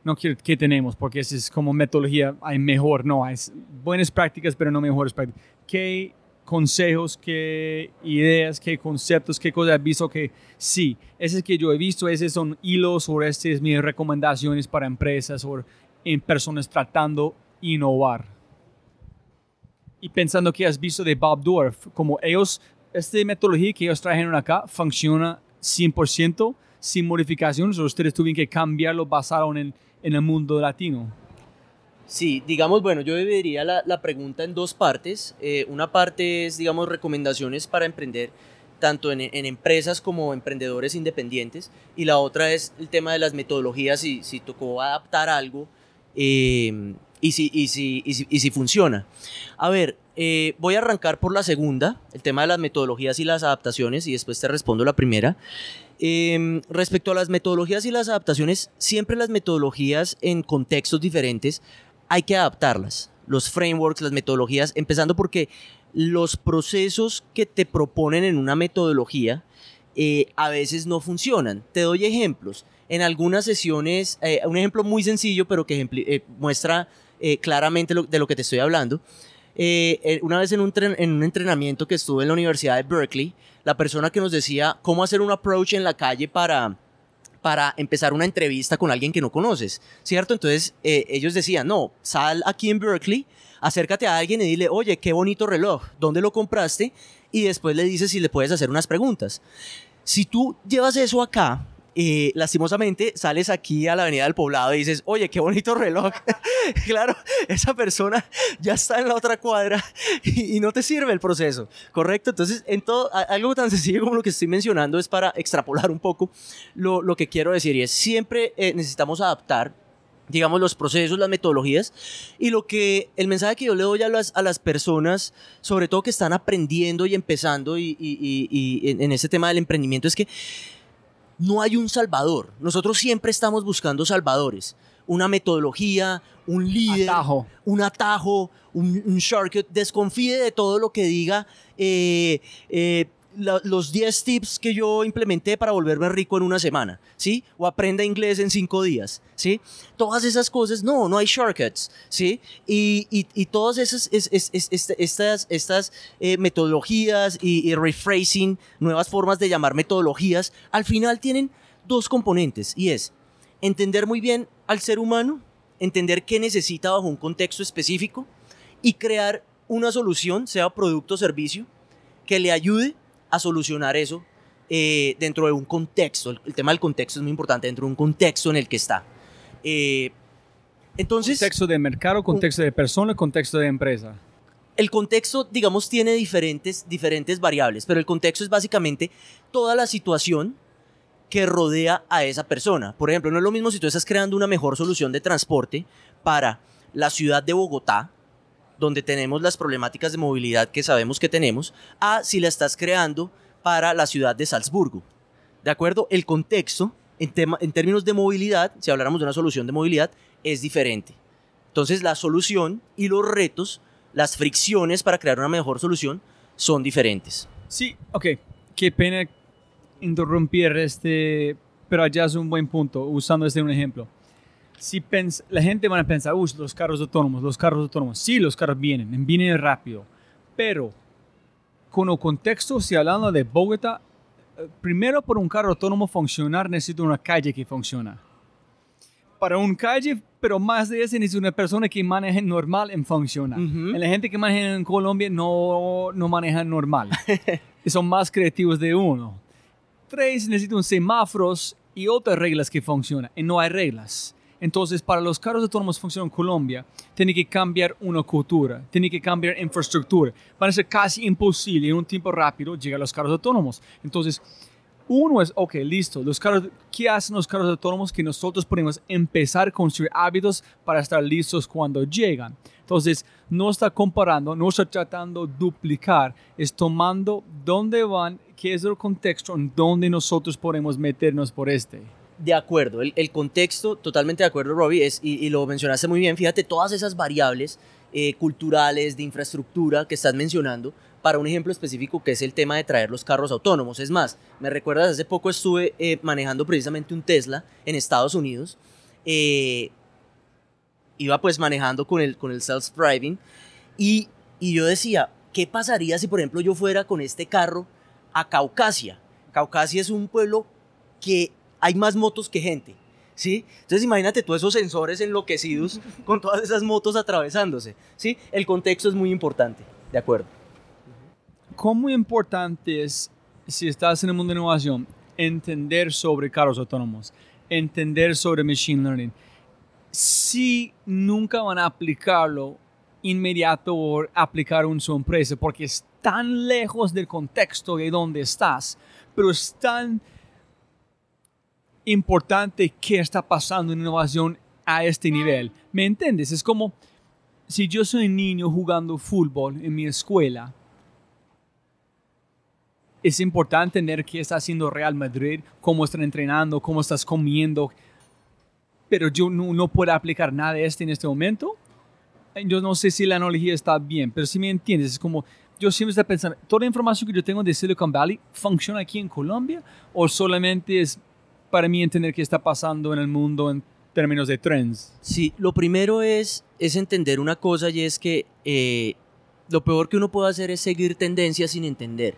no quiero qué tenemos, porque eso es como metodología, hay mejor, no, hay buenas prácticas, pero no mejores prácticas. ¿Qué consejos, qué ideas, qué conceptos, qué cosas has visto que sí, ese es que yo he visto, esos son hilos o estas son mis recomendaciones para empresas o en personas tratando innovar. Y pensando que has visto de Bob Dorff, como ellos, esta metodología que ellos trajeron acá funciona 100% sin modificaciones o ustedes tuvieron que cambiarlo basado en, en el mundo latino. Sí, digamos, bueno, yo dividiría la, la pregunta en dos partes. Eh, una parte es, digamos, recomendaciones para emprender tanto en, en empresas como emprendedores independientes. Y la otra es el tema de las metodologías, si, si tocó adaptar algo eh, y, si, y, si, y, si, y si funciona. A ver, eh, voy a arrancar por la segunda, el tema de las metodologías y las adaptaciones, y después te respondo la primera. Eh, respecto a las metodologías y las adaptaciones, siempre las metodologías en contextos diferentes hay que adaptarlas. Los frameworks, las metodologías, empezando porque los procesos que te proponen en una metodología eh, a veces no funcionan. Te doy ejemplos. En algunas sesiones, eh, un ejemplo muy sencillo, pero que eh, muestra eh, claramente de lo que te estoy hablando. Eh, una vez en un, en un entrenamiento que estuve en la Universidad de Berkeley, la persona que nos decía cómo hacer un approach en la calle para, para empezar una entrevista con alguien que no conoces, ¿cierto? Entonces eh, ellos decían, no, sal aquí en Berkeley, acércate a alguien y dile, oye, qué bonito reloj, ¿dónde lo compraste? Y después le dices si le puedes hacer unas preguntas. Si tú llevas eso acá eh, lastimosamente sales aquí a la avenida del poblado y dices, oye, qué bonito reloj. claro, esa persona ya está en la otra cuadra y, no te sirve el proceso, ¿correcto? Entonces, en todo, algo tan sencillo como lo que estoy mencionando es para extrapolar un poco lo, lo que quiero decir y es siempre eh, necesitamos adaptar digamos, los procesos, las metodologías. Y lo que, el mensaje que yo le doy a las, a las personas, sobre todo que están aprendiendo y empezando y, y, en, en ese tema del emprendimiento, es que no hay un salvador. Nosotros siempre estamos buscando salvadores. Una metodología, un líder, un atajo, un, un shortcut. Desconfíe de todo lo que diga eh, eh, los 10 tips que yo implementé para volverme rico en una semana, ¿sí? O aprenda inglés en 5 días, ¿sí? Todas esas cosas, no, no hay shortcuts, ¿sí? Y, y, todas esas estas, estas eh, metodologías y, y rephrasing, nuevas formas de llamar metodologías, al final tienen dos componentes y es entender muy bien al ser humano, entender qué necesita bajo un contexto específico y crear una solución, sea producto o servicio, que le ayude a solucionar eso eh, dentro de un contexto. El, tema del contexto es muy importante, dentro de un contexto en el que está. Eh, entonces, contexto de mercado, contexto de persona, contexto de empresa. El contexto, digamos, tiene diferentes, diferentes variables, pero el contexto es básicamente toda la situación que rodea a esa persona. Por ejemplo, no es lo mismo si tú estás creando una mejor solución de transporte para la ciudad de Bogotá, donde tenemos las problemáticas de movilidad que sabemos que tenemos, a si la estás creando para la ciudad de Salzburgo. ¿De acuerdo? El contexto, en, tema, en términos de movilidad, si habláramos de una solución de movilidad, es diferente. Entonces la solución y los retos, las fricciones para crear una mejor solución son diferentes. Sí, ok. Qué pena interrumpir este, pero allá es un buen punto, usando este un ejemplo si la gente va a pensar, uy, los carros autónomos, los carros autónomos. Sí, los carros vienen, vienen rápido. Pero con el contexto, si hablando de Bogotá, eh, primero por un carro autónomo funcionar necesito una calle que funciona. Para un calle, pero más de eso necesito una persona que maneje normal en funciona. La gente que maneja en Colombia no, no maneja normal. son más creativos de uno. Tres, necesito semáforos y otras reglas que funcionan. Y no hay reglas. Entonces, para los carros autónomos funcionar en Colombia, tiene que cambiar una cultura, tiene que cambiar infraestructura. Va a ser casi imposible en un tiempo rápido llegar a los carros autónomos. Entonces, uno es, ok, listo, los carros, ¿qué hacen los carros autónomos? Que nosotros podemos empezar a construir hábitos para estar listos cuando llegan. Entonces, no está comparando, no está tratando de duplicar, es tomando dónde van, qué es el contexto en donde nosotros podemos meternos por este de acuerdo, el, contexto, totalmente de acuerdo, Robbie, es, y, lo mencionaste muy bien, fíjate, todas esas variables eh, culturales, de infraestructura que estás mencionando, para un ejemplo específico que es el tema de traer los carros autónomos. Es más, me recuerdas, hace poco estuve eh, manejando precisamente un Tesla en Estados Unidos, eh, iba pues manejando con el, con el self-driving, y, y yo decía, ¿qué pasaría si por ejemplo yo fuera con este carro a Caucasia? Caucasia es un pueblo que hay más motos que gente. ¿Sí? Entonces imagínate todos esos sensores enloquecidos con todas esas motos atravesándose. ¿Sí? El contexto es muy importante, de acuerdo. ¿Cómo importante es, si estás en el mundo de innovación, entender sobre carros autónomos, entender sobre machine learning? Si nunca van a aplicarlo inmediato o aplicar en su empresa, porque es tan lejos del contexto de donde estás, pero es tan importante qué está pasando en innovación a este nivel. ¿Me entiendes? Es como si yo soy niño jugando fútbol en mi escuela. Es importante entender qué está haciendo Real Madrid, cómo están entrenando, cómo estás comiendo. Pero yo no, puedo aplicar nada de esto en este momento. Yo no sé si la analogía está bien, pero si me entiendes, es como yo siempre estoy pensando, ¿toda la información que yo tengo de Silicon Valley funciona aquí en Colombia o solamente es para mí entender qué está pasando en el mundo en términos de trends? Sí, lo primero es, es entender una cosa y es que eh, lo peor que uno puede hacer es seguir tendencias sin entender.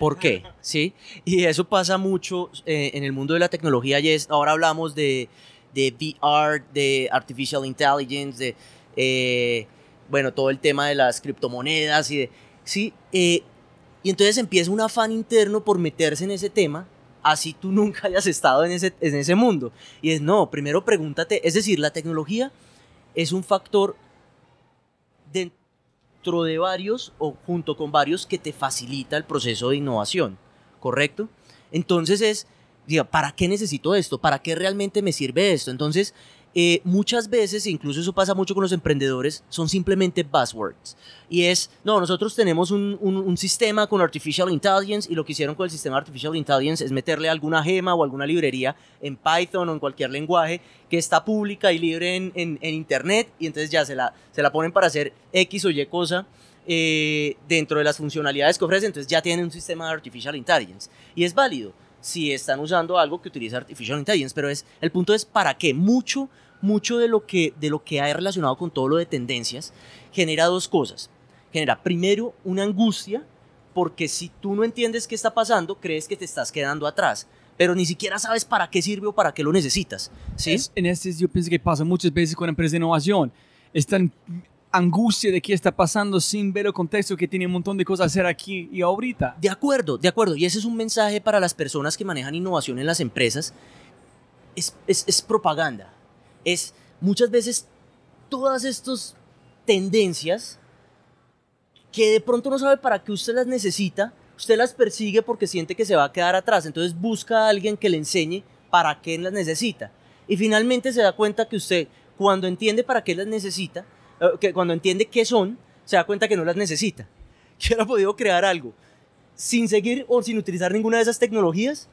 ¿Por qué? ¿Sí? Y eso pasa mucho eh, en el mundo de la tecnología y es, ahora hablamos de, de VR, de Artificial Intelligence, de, eh, bueno, todo el tema de las criptomonedas y de, ¿sí? y entonces empieza un afán interno por meterse en ese tema así tú nunca hayas estado en ese, en ese mundo. Y es, no, primero pregúntate, es decir, la tecnología es un factor dentro de varios o junto con varios que te facilita el proceso de innovación, ¿correcto? Entonces es, diga, ¿para qué necesito esto? ¿Para qué realmente me sirve esto? Entonces, eh, muchas veces, incluso eso pasa mucho con los emprendedores, son simplemente buzzwords. Y es, no, nosotros tenemos un, un, sistema con Artificial Intelligence y lo que hicieron con el sistema Artificial Intelligence es meterle alguna gema o alguna librería en Python o en cualquier lenguaje que está pública y libre en, en, Internet y entonces ya se la, se la ponen para hacer X o Y cosa. Eh, dentro de las funcionalidades que ofrece, entonces ya tienen un sistema de Artificial Intelligence. Y es válido si están usando algo que utiliza Artificial Intelligence, pero es, el punto es para qué. Mucho mucho de lo que, de lo que hay relacionado con todo lo de tendencias genera dos cosas. Genera primero una angustia, porque si tú no entiendes qué está pasando, crees que te estás quedando atrás pero ni siquiera sabes para qué sirve o para qué lo necesitas. ¿sí? en este yo pienso que pasa muchas veces con empresas de innovación. Están angustia de qué está pasando sin ver el contexto que tiene un montón de cosas a hacer aquí y ahorita. De acuerdo, de acuerdo. Y ese es un mensaje para las personas que manejan innovación en las empresas. Es, es, es propaganda es muchas veces todas estas tendencias que de pronto no sabe para qué usted las necesita, usted las persigue porque siente que se va a quedar atrás, entonces busca a alguien que le enseñe para qué las necesita. Y finalmente se da cuenta que usted, cuando entiende para qué las necesita, eh, que cuando entiende qué son, se da cuenta que no las necesita. Que ha podido crear algo sin seguir o sin utilizar ninguna de esas tecnologías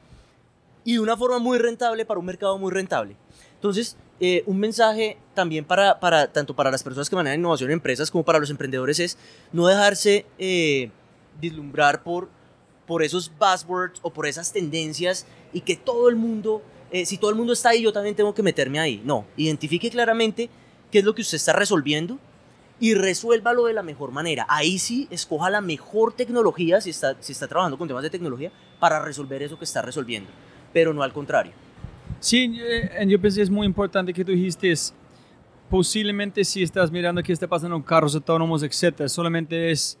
y de una forma muy rentable para un mercado muy rentable. Entonces, eh, un mensaje también para, para, tanto para las personas que manejan innovación en empresas como para los emprendedores es no dejarse eh, vislumbrar por, por esos buzzwords o por esas tendencias y que todo el mundo, eh, si todo el mundo está ahí, yo también tengo que meterme ahí. No, identifique claramente qué es lo que usted está resolviendo y resuélvalo de la mejor manera. Ahí sí, escoja la mejor tecnología, si está, si está trabajando con temas de tecnología, para resolver eso que está resolviendo, pero no al contrario. Sí, eh, yo pensé es muy importante que tú dijiste, posiblemente si estás mirando qué está pasando en carros autónomos, etcétera, solamente es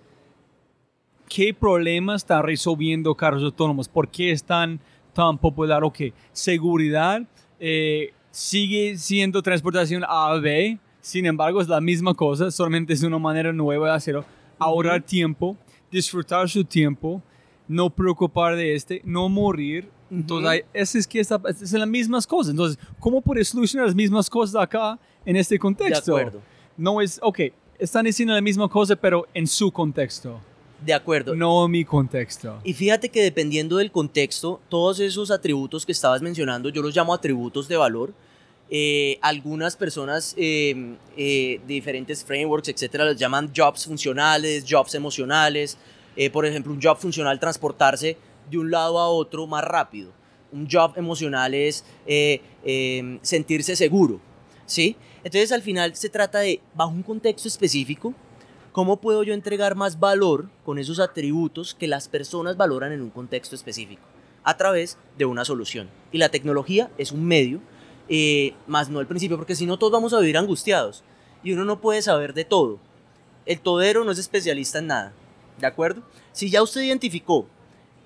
qué problema está resolviendo carros autónomos, por qué están tan popular, ok, seguridad, eh, sigue siendo transportación A B, sin embargo es la misma cosa, solamente es una manera nueva de hacerlo, ahorrar tiempo, disfrutar su tiempo, no preocupar de este, no morir, entonces, es que está, es las mismas cosas. Entonces, ¿cómo puedes solucionar las mismas cosas acá en este contexto? De acuerdo. No es, ok, están diciendo la misma cosa, pero en su contexto. De acuerdo. No mi contexto. Y fíjate que dependiendo del contexto, todos esos atributos que estabas mencionando, yo los llamo atributos de valor. Eh, algunas personas em, eh, de diferentes frameworks, etcétera, los llaman jobs funcionales, jobs emocionales. Eh, por ejemplo, un job funcional, transportarse de un lado a otro más rápido. Un job emocional es eh, em, sentirse seguro, ¿sí? Entonces al final se trata de, bajo un contexto específico, ¿cómo puedo yo entregar más valor con esos atributos que las personas valoran en un contexto específico? A través de una solución. Y la tecnología es un medio, eh, más no el principio, porque si no todos vamos a vivir angustiados y uno no puede saber de todo. El todero no es especialista en nada, ¿de acuerdo? Si ya usted identificó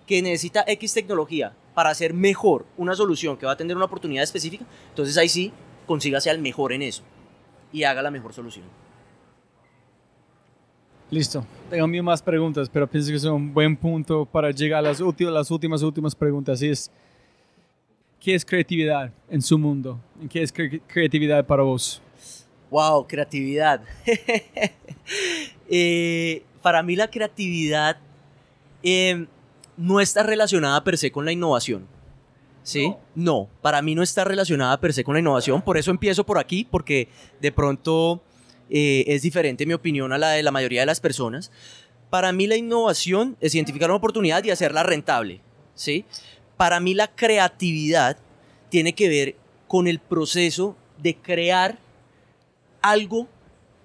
que necesita X tecnología para hacer mejor una solución que va a tener una oportunidad específica, entonces ahí sí, consígase al mejor en eso y haga la mejor solución. Listo. Tengo mil más preguntas, pero pienso que es un buen punto para llegar a las, últimas, las últimas, últimas preguntas. es, ¿qué es creatividad en su mundo? ¿Qué es creatividad para vos? Wow, creatividad. Eh, para mí la creatividad eh, no está relacionada per se con la innovación. ¿Sí? No. para mí no está relacionada per se con la innovación. Por eso empiezo por aquí, porque de pronto eh, es diferente mi opinión a la de la mayoría de las personas. Para mí la innovación es identificar una oportunidad y hacerla rentable. ¿Sí? Para mí la creatividad tiene que ver con el proceso de crear algo,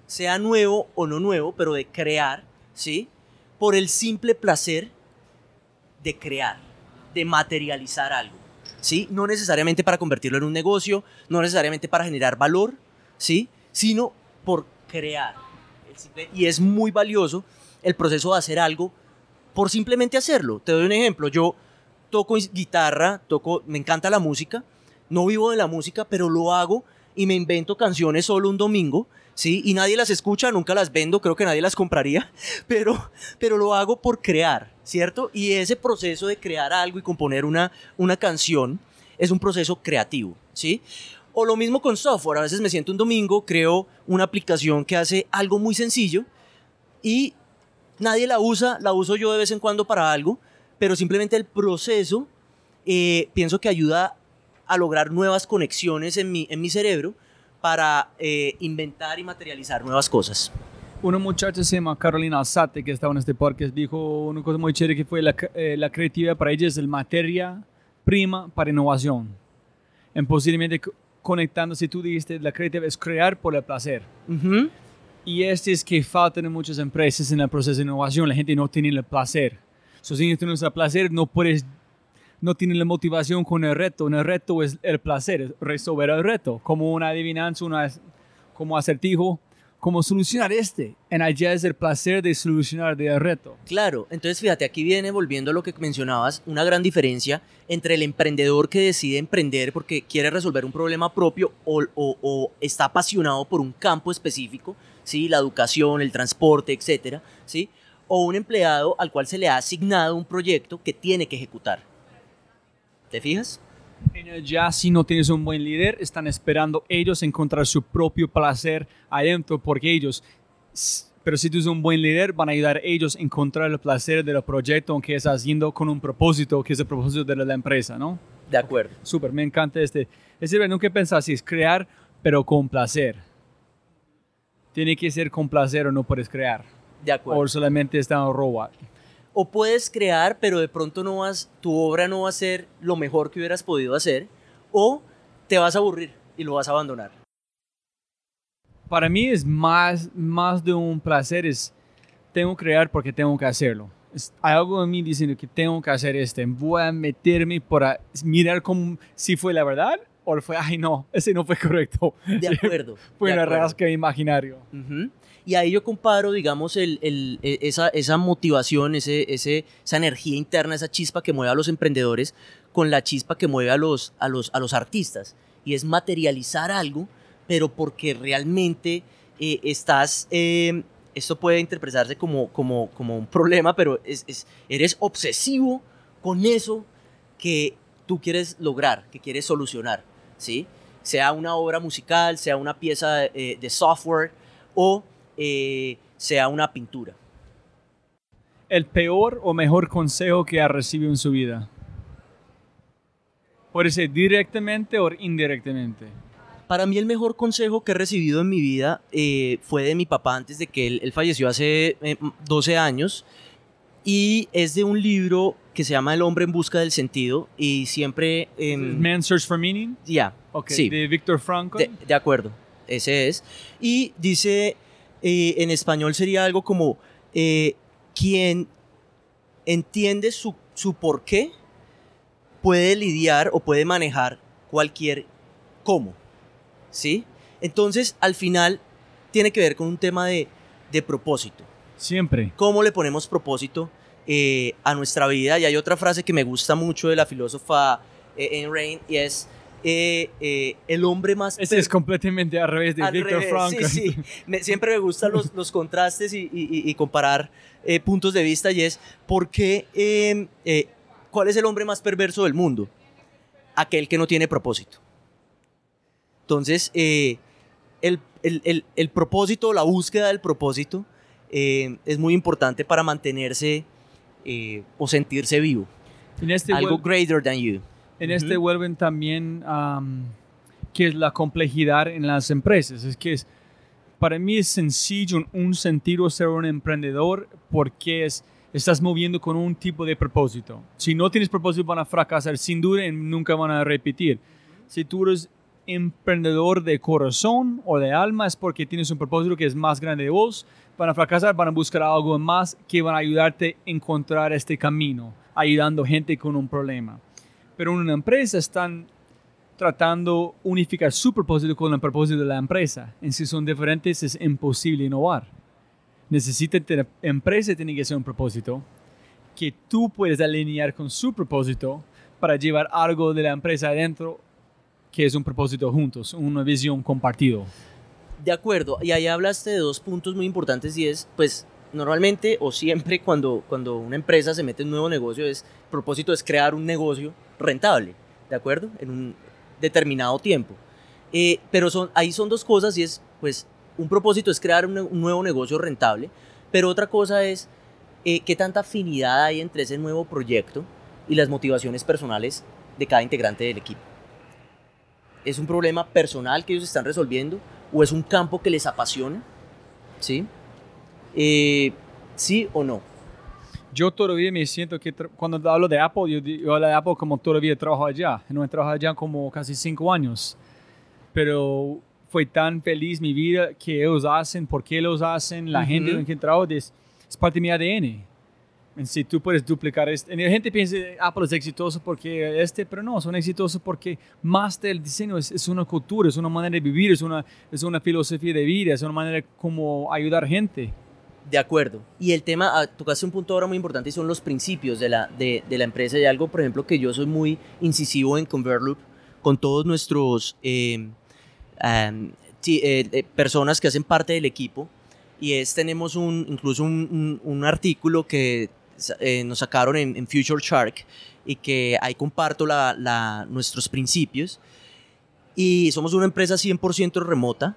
sea nuevo o no nuevo, pero de crear, ¿sí? Por el simple placer de crear, de materializar algo. ¿sí? No necesariamente para convertirlo en un negocio, no necesariamente para generar valor, ¿sí? Sino por crear. Y es muy valioso el proceso de hacer algo por simplemente hacerlo. Te doy un ejemplo. Yo toco guitarra, toco, me encanta la música, no vivo de la música, pero lo hago y me invento canciones solo un domingo, ¿sí? Y nadie las escucha, nunca las vendo, creo que nadie las compraría, pero, pero lo hago por crear, ¿cierto? Y ese proceso de crear algo y componer una, una canción es un proceso creativo, ¿sí? O lo mismo con software, a veces me siento un domingo, creo una aplicación que hace algo muy sencillo y nadie la usa, la uso yo de vez en cuando para algo, pero simplemente el proceso eh, pienso que ayuda a lograr nuevas conexiones en mi, en mi cerebro para eh, inventar y materializar nuevas cosas. Una muchacha se llama Carolina Alzate, que estaba en este podcast, dijo una cosa muy chévere que fue la, eh, la creatividad para ella es el materia prima para innovación. En posiblemente conectando, si tú dijiste, la creatividad es crear por el placer. Y este es que faltan en muchas empresas en el proceso de innovación, la gente no tiene el placer. So, si no tienes el placer, no puedes, no tienes la motivación con el reto. el reto es el placer, resolver el reto, como una adivinanza, una, como acertijo cómo solucionar este. En allá es el placer de solucionar el reto. Claro, entonces fíjate, aquí viene volviendo a lo que mencionabas, una gran diferencia entre el emprendedor que decide emprender porque quiere resolver un problema propio o, o, está apasionado por un campo específico, ¿sí? la educación, el transporte, etcétera, ¿sí? o un empleado al cual se le ha asignado un proyecto que tiene que ejecutar. ¿Te fijas? Ya si no tienes un buen líder, están esperando ellos encontrar su propio placer adentro porque ellos, pero si tú eres un buen líder, van a ayudar a ellos a encontrar el placer del proyecto que estás haciendo con un propósito, que es el propósito de la empresa, ¿no? De acuerdo. Súper, me encanta este. Es decir, nunca pensar si es crear, pero con placer. Tiene que ser con placer o no puedes crear. De acuerdo. O solamente está en robot o puedes crear, pero de pronto no vas, tu obra no va a ser lo mejor que hubieras podido hacer, o te vas a aburrir y lo vas a abandonar. Para mí es más, más de un placer, es tengo que crear porque tengo que hacerlo. hay algo en mí diciendo que tengo que hacer este, voy a meterme para mirar como si fue la verdad o fue, ay no, ese no fue correcto. De acuerdo. fue una rasca imaginario. Y ahí yo comparo, digamos, el, el, e, esa, esa, motivación, ese, ese, esa energía interna, esa chispa que mueve a los emprendedores con la chispa que mueve a los, a los, a los artistas. Y es materializar algo, pero porque realmente eh, estás... Eh, esto puede interpretarse como, como, como un problema, pero es, es, eres obsesivo con eso que tú quieres lograr, que quieres solucionar, ¿sí? Sea una obra musical, sea una pieza eh, de software o eh, sea una pintura. ¿El peor o mejor consejo que ha recibido en su vida? Puede ser directamente o indirectamente. Para mí el mejor consejo que he recibido en mi vida eh, fue de mi papá antes de que él, falleció hace 12 eh, años y es de un libro que se llama El hombre en busca del sentido y siempre... Eh, Man Search for Meaning. Ya, sí. De Víctor Frankl. de, acuerdo, ese es. Y dice eh, en español sería algo como eh, quien entiende su, su por qué puede lidiar o puede manejar cualquier cómo. ¿Sí? Entonces, al final, tiene que ver con un tema de, de propósito. Siempre. ¿Cómo le ponemos propósito eh, a nuestra vida? Y hay otra frase que me gusta mucho de la filósofa Ayn Rand y es eh, eh, el hombre más... Ese es completamente al revés de Víctor Frankl. Sí, sí. siempre me gustan los, los contrastes y, y, comparar eh, puntos de vista y es, ¿por qué, em, ¿cuál es el hombre más perverso del mundo? Aquel que no tiene propósito. Entonces, el, el, el, el, propósito, la búsqueda del propósito, es muy importante para mantenerse o sentirse vivo. Este Algo greater than you. En este vuelven también que es la complejidad en las empresas. Es que es, para mí es sencillo en un sentido ser un emprendedor porque es, estás moviendo con un tipo de propósito. Si no tienes propósito van a fracasar sin duda y nunca van a repetir. Si tú eres emprendedor de corazón o de alma es porque tienes un propósito que es más grande de vos. Van a fracasar, van a buscar algo más que van a ayudarte a encontrar este camino, ayudando gente con un problema pero en una empresa están tratando unificar su propósito con el propósito de la empresa. En si son diferentes es imposible innovar. Necesita tener, empresa tiene que ser un propósito que tú puedes alinear con su propósito para llevar algo de la empresa adentro que es un propósito juntos, una visión compartido. De acuerdo, y ahí hablaste de dos puntos muy importantes y es, pues, normalmente o siempre cuando, cuando una empresa se mete en un nuevo negocio, es, el propósito es crear un negocio rentable, ¿de acuerdo? En un determinado tiempo. Eh, pero son, ahí son dos cosas y es, pues, un propósito es crear un, nuevo negocio rentable, pero otra cosa es eh, qué tanta afinidad hay entre ese nuevo proyecto y las motivaciones personales de cada integrante del equipo. ¿Es un problema personal que ellos están resolviendo o es un campo que les apasiona? ¿Sí? Eh, ¿Sí o no? Yo todavía me siento que cuando hablo de Apple, yo, yo, hablo de Apple como todavía trabajo allá. No he trabajado allá como casi cinco años. Pero fue tan feliz mi vida que ellos hacen, por qué los hacen, la uh -huh. gente en que trabajo, es, es parte de mi ADN. Si tú puedes duplicar esto. La gente piensa Apple es exitoso porque este, pero no, son exitosos porque más del diseño es, es, una cultura, es una manera de vivir, es una, es una filosofía de vida, es una manera como ayudar gente. De acuerdo. Y el tema, ah, tocaste un punto ahora muy importante y son los principios de la, de, de la empresa. Y algo, por ejemplo, que yo soy muy incisivo en Convertloop con todos nuestros eh, um, eh, personas que hacen parte del equipo. Y es, tenemos un, incluso un, un, un artículo que eh, nos sacaron en, en, Future Shark y que ahí comparto la, la, nuestros principios. Y somos una empresa 100% remota.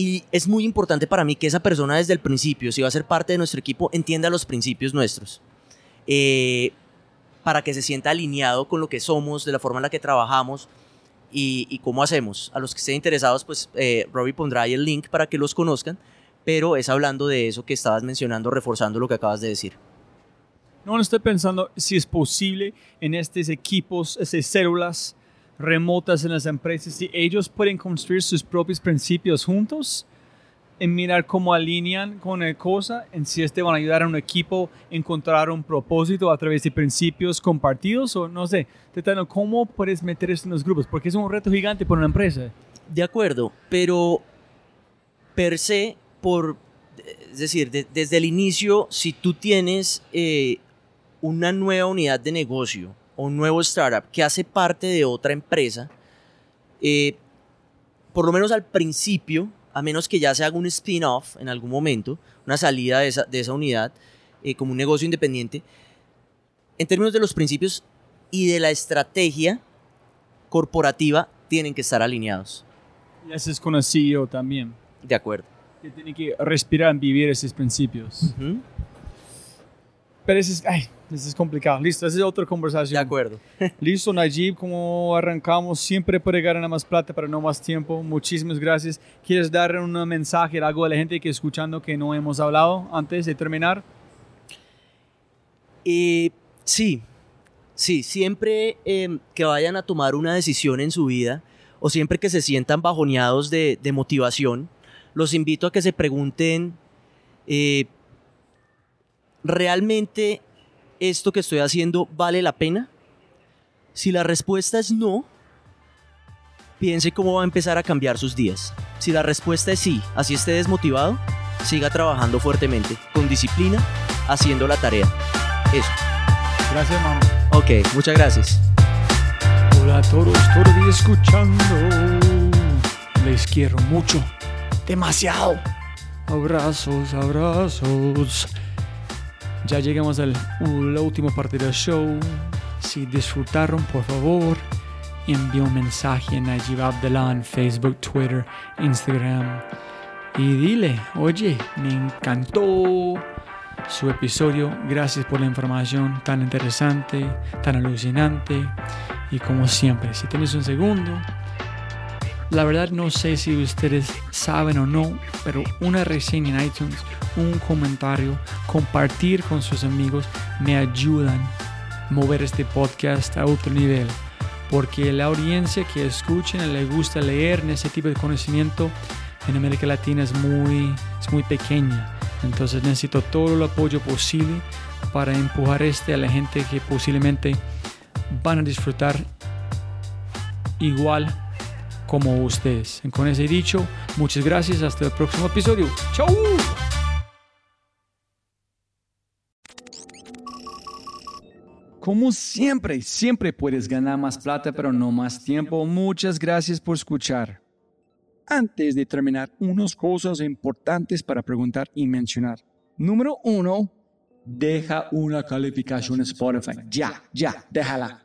Y es muy importante para mí que esa persona desde el principio, si va a ser parte de nuestro equipo, entienda los principios nuestros. Eh, para que se sienta alineado con lo que somos, de la forma en la que trabajamos y, y cómo hacemos. A los que estén interesados, pues eh, Robbie pondrá ahí el link para que los conozcan pero es hablando de eso que estabas mencionando, reforzando lo que acabas de decir. No, no estoy pensando si es posible en estos equipos, esas células remotas en las empresas, si ellos pueden construir sus propios principios juntos, en mirar cómo alinean con la cosa, en si este van a ayudar a un equipo a encontrar un propósito a través de principios compartidos, o no sé, tratando cómo puedes meter esto en los grupos, porque es un reto gigante para una empresa. De acuerdo, pero per se por, es decir, de, desde el inicio, si tú tienes eh, una nueva unidad de negocio o un nuevo startup que hace parte de otra empresa, eh, por lo menos al principio, a menos que ya se haga un spin-off en algún momento, una salida de esa, de esa unidad eh, como un negocio independiente, en términos de los principios y de la estrategia corporativa, tienen que estar alineados. Y eso es con el CEO también. De acuerdo que tiene que respirar, vivir esos principios. Uh -huh. Pero eso es, ay, eso es complicado. Listo, esa es otra conversación. De acuerdo. Listo, Najib, como arrancamos, siempre puede ganar más plata, pero no más tiempo. Muchísimas gracias. ¿Quieres dar un mensaje, algo a la gente que escuchando que no hemos hablado antes de terminar? Eh, sí, sí, siempre eh, que vayan a tomar una decisión en su vida o siempre que se sientan bajoneados de, de motivación, los invito a que se pregunten, eh, ¿realmente esto que estoy haciendo vale la pena? Si la respuesta es no, piense cómo va a empezar a cambiar sus días. Si la respuesta es sí, así esté desmotivado, siga trabajando fuertemente, con disciplina, haciendo la tarea. Eso. Gracias, mamá. Ok, muchas gracias. Hola a todos, todavía escuchando. Les quiero mucho demasiado. Abrazos, abrazos. Ya llegamos a la última parte del show. Si disfrutaron, por favor, envíe un mensaje a Najib Abdallah en Facebook, Twitter, Instagram. Y dile, oye, me encantó su episodio. Gracias por la información tan interesante, tan alucinante. Y como siempre, si tienes un segundo, la verdad no sé si ustedes saben o no, pero una reseña en iTunes, un comentario, compartir con sus amigos me ayudan a mover este podcast a otro nivel. Porque la audiencia que escuchen le gusta leer en ese tipo de conocimiento en América Latina es muy, es muy pequeña. Entonces necesito todo el apoyo posible para empujar este a la gente que posiblemente van a disfrutar igual como ustedes. Con ese dicho, muchas gracias. Hasta el próximo episodio. ¡Chau! Como siempre, siempre puedes ganar más plata, pero no más tiempo. Muchas gracias por escuchar. Antes de terminar, unas cosas importantes para preguntar y mencionar. Número uno, deja una calificación Spotify. Ya, ya, déjala.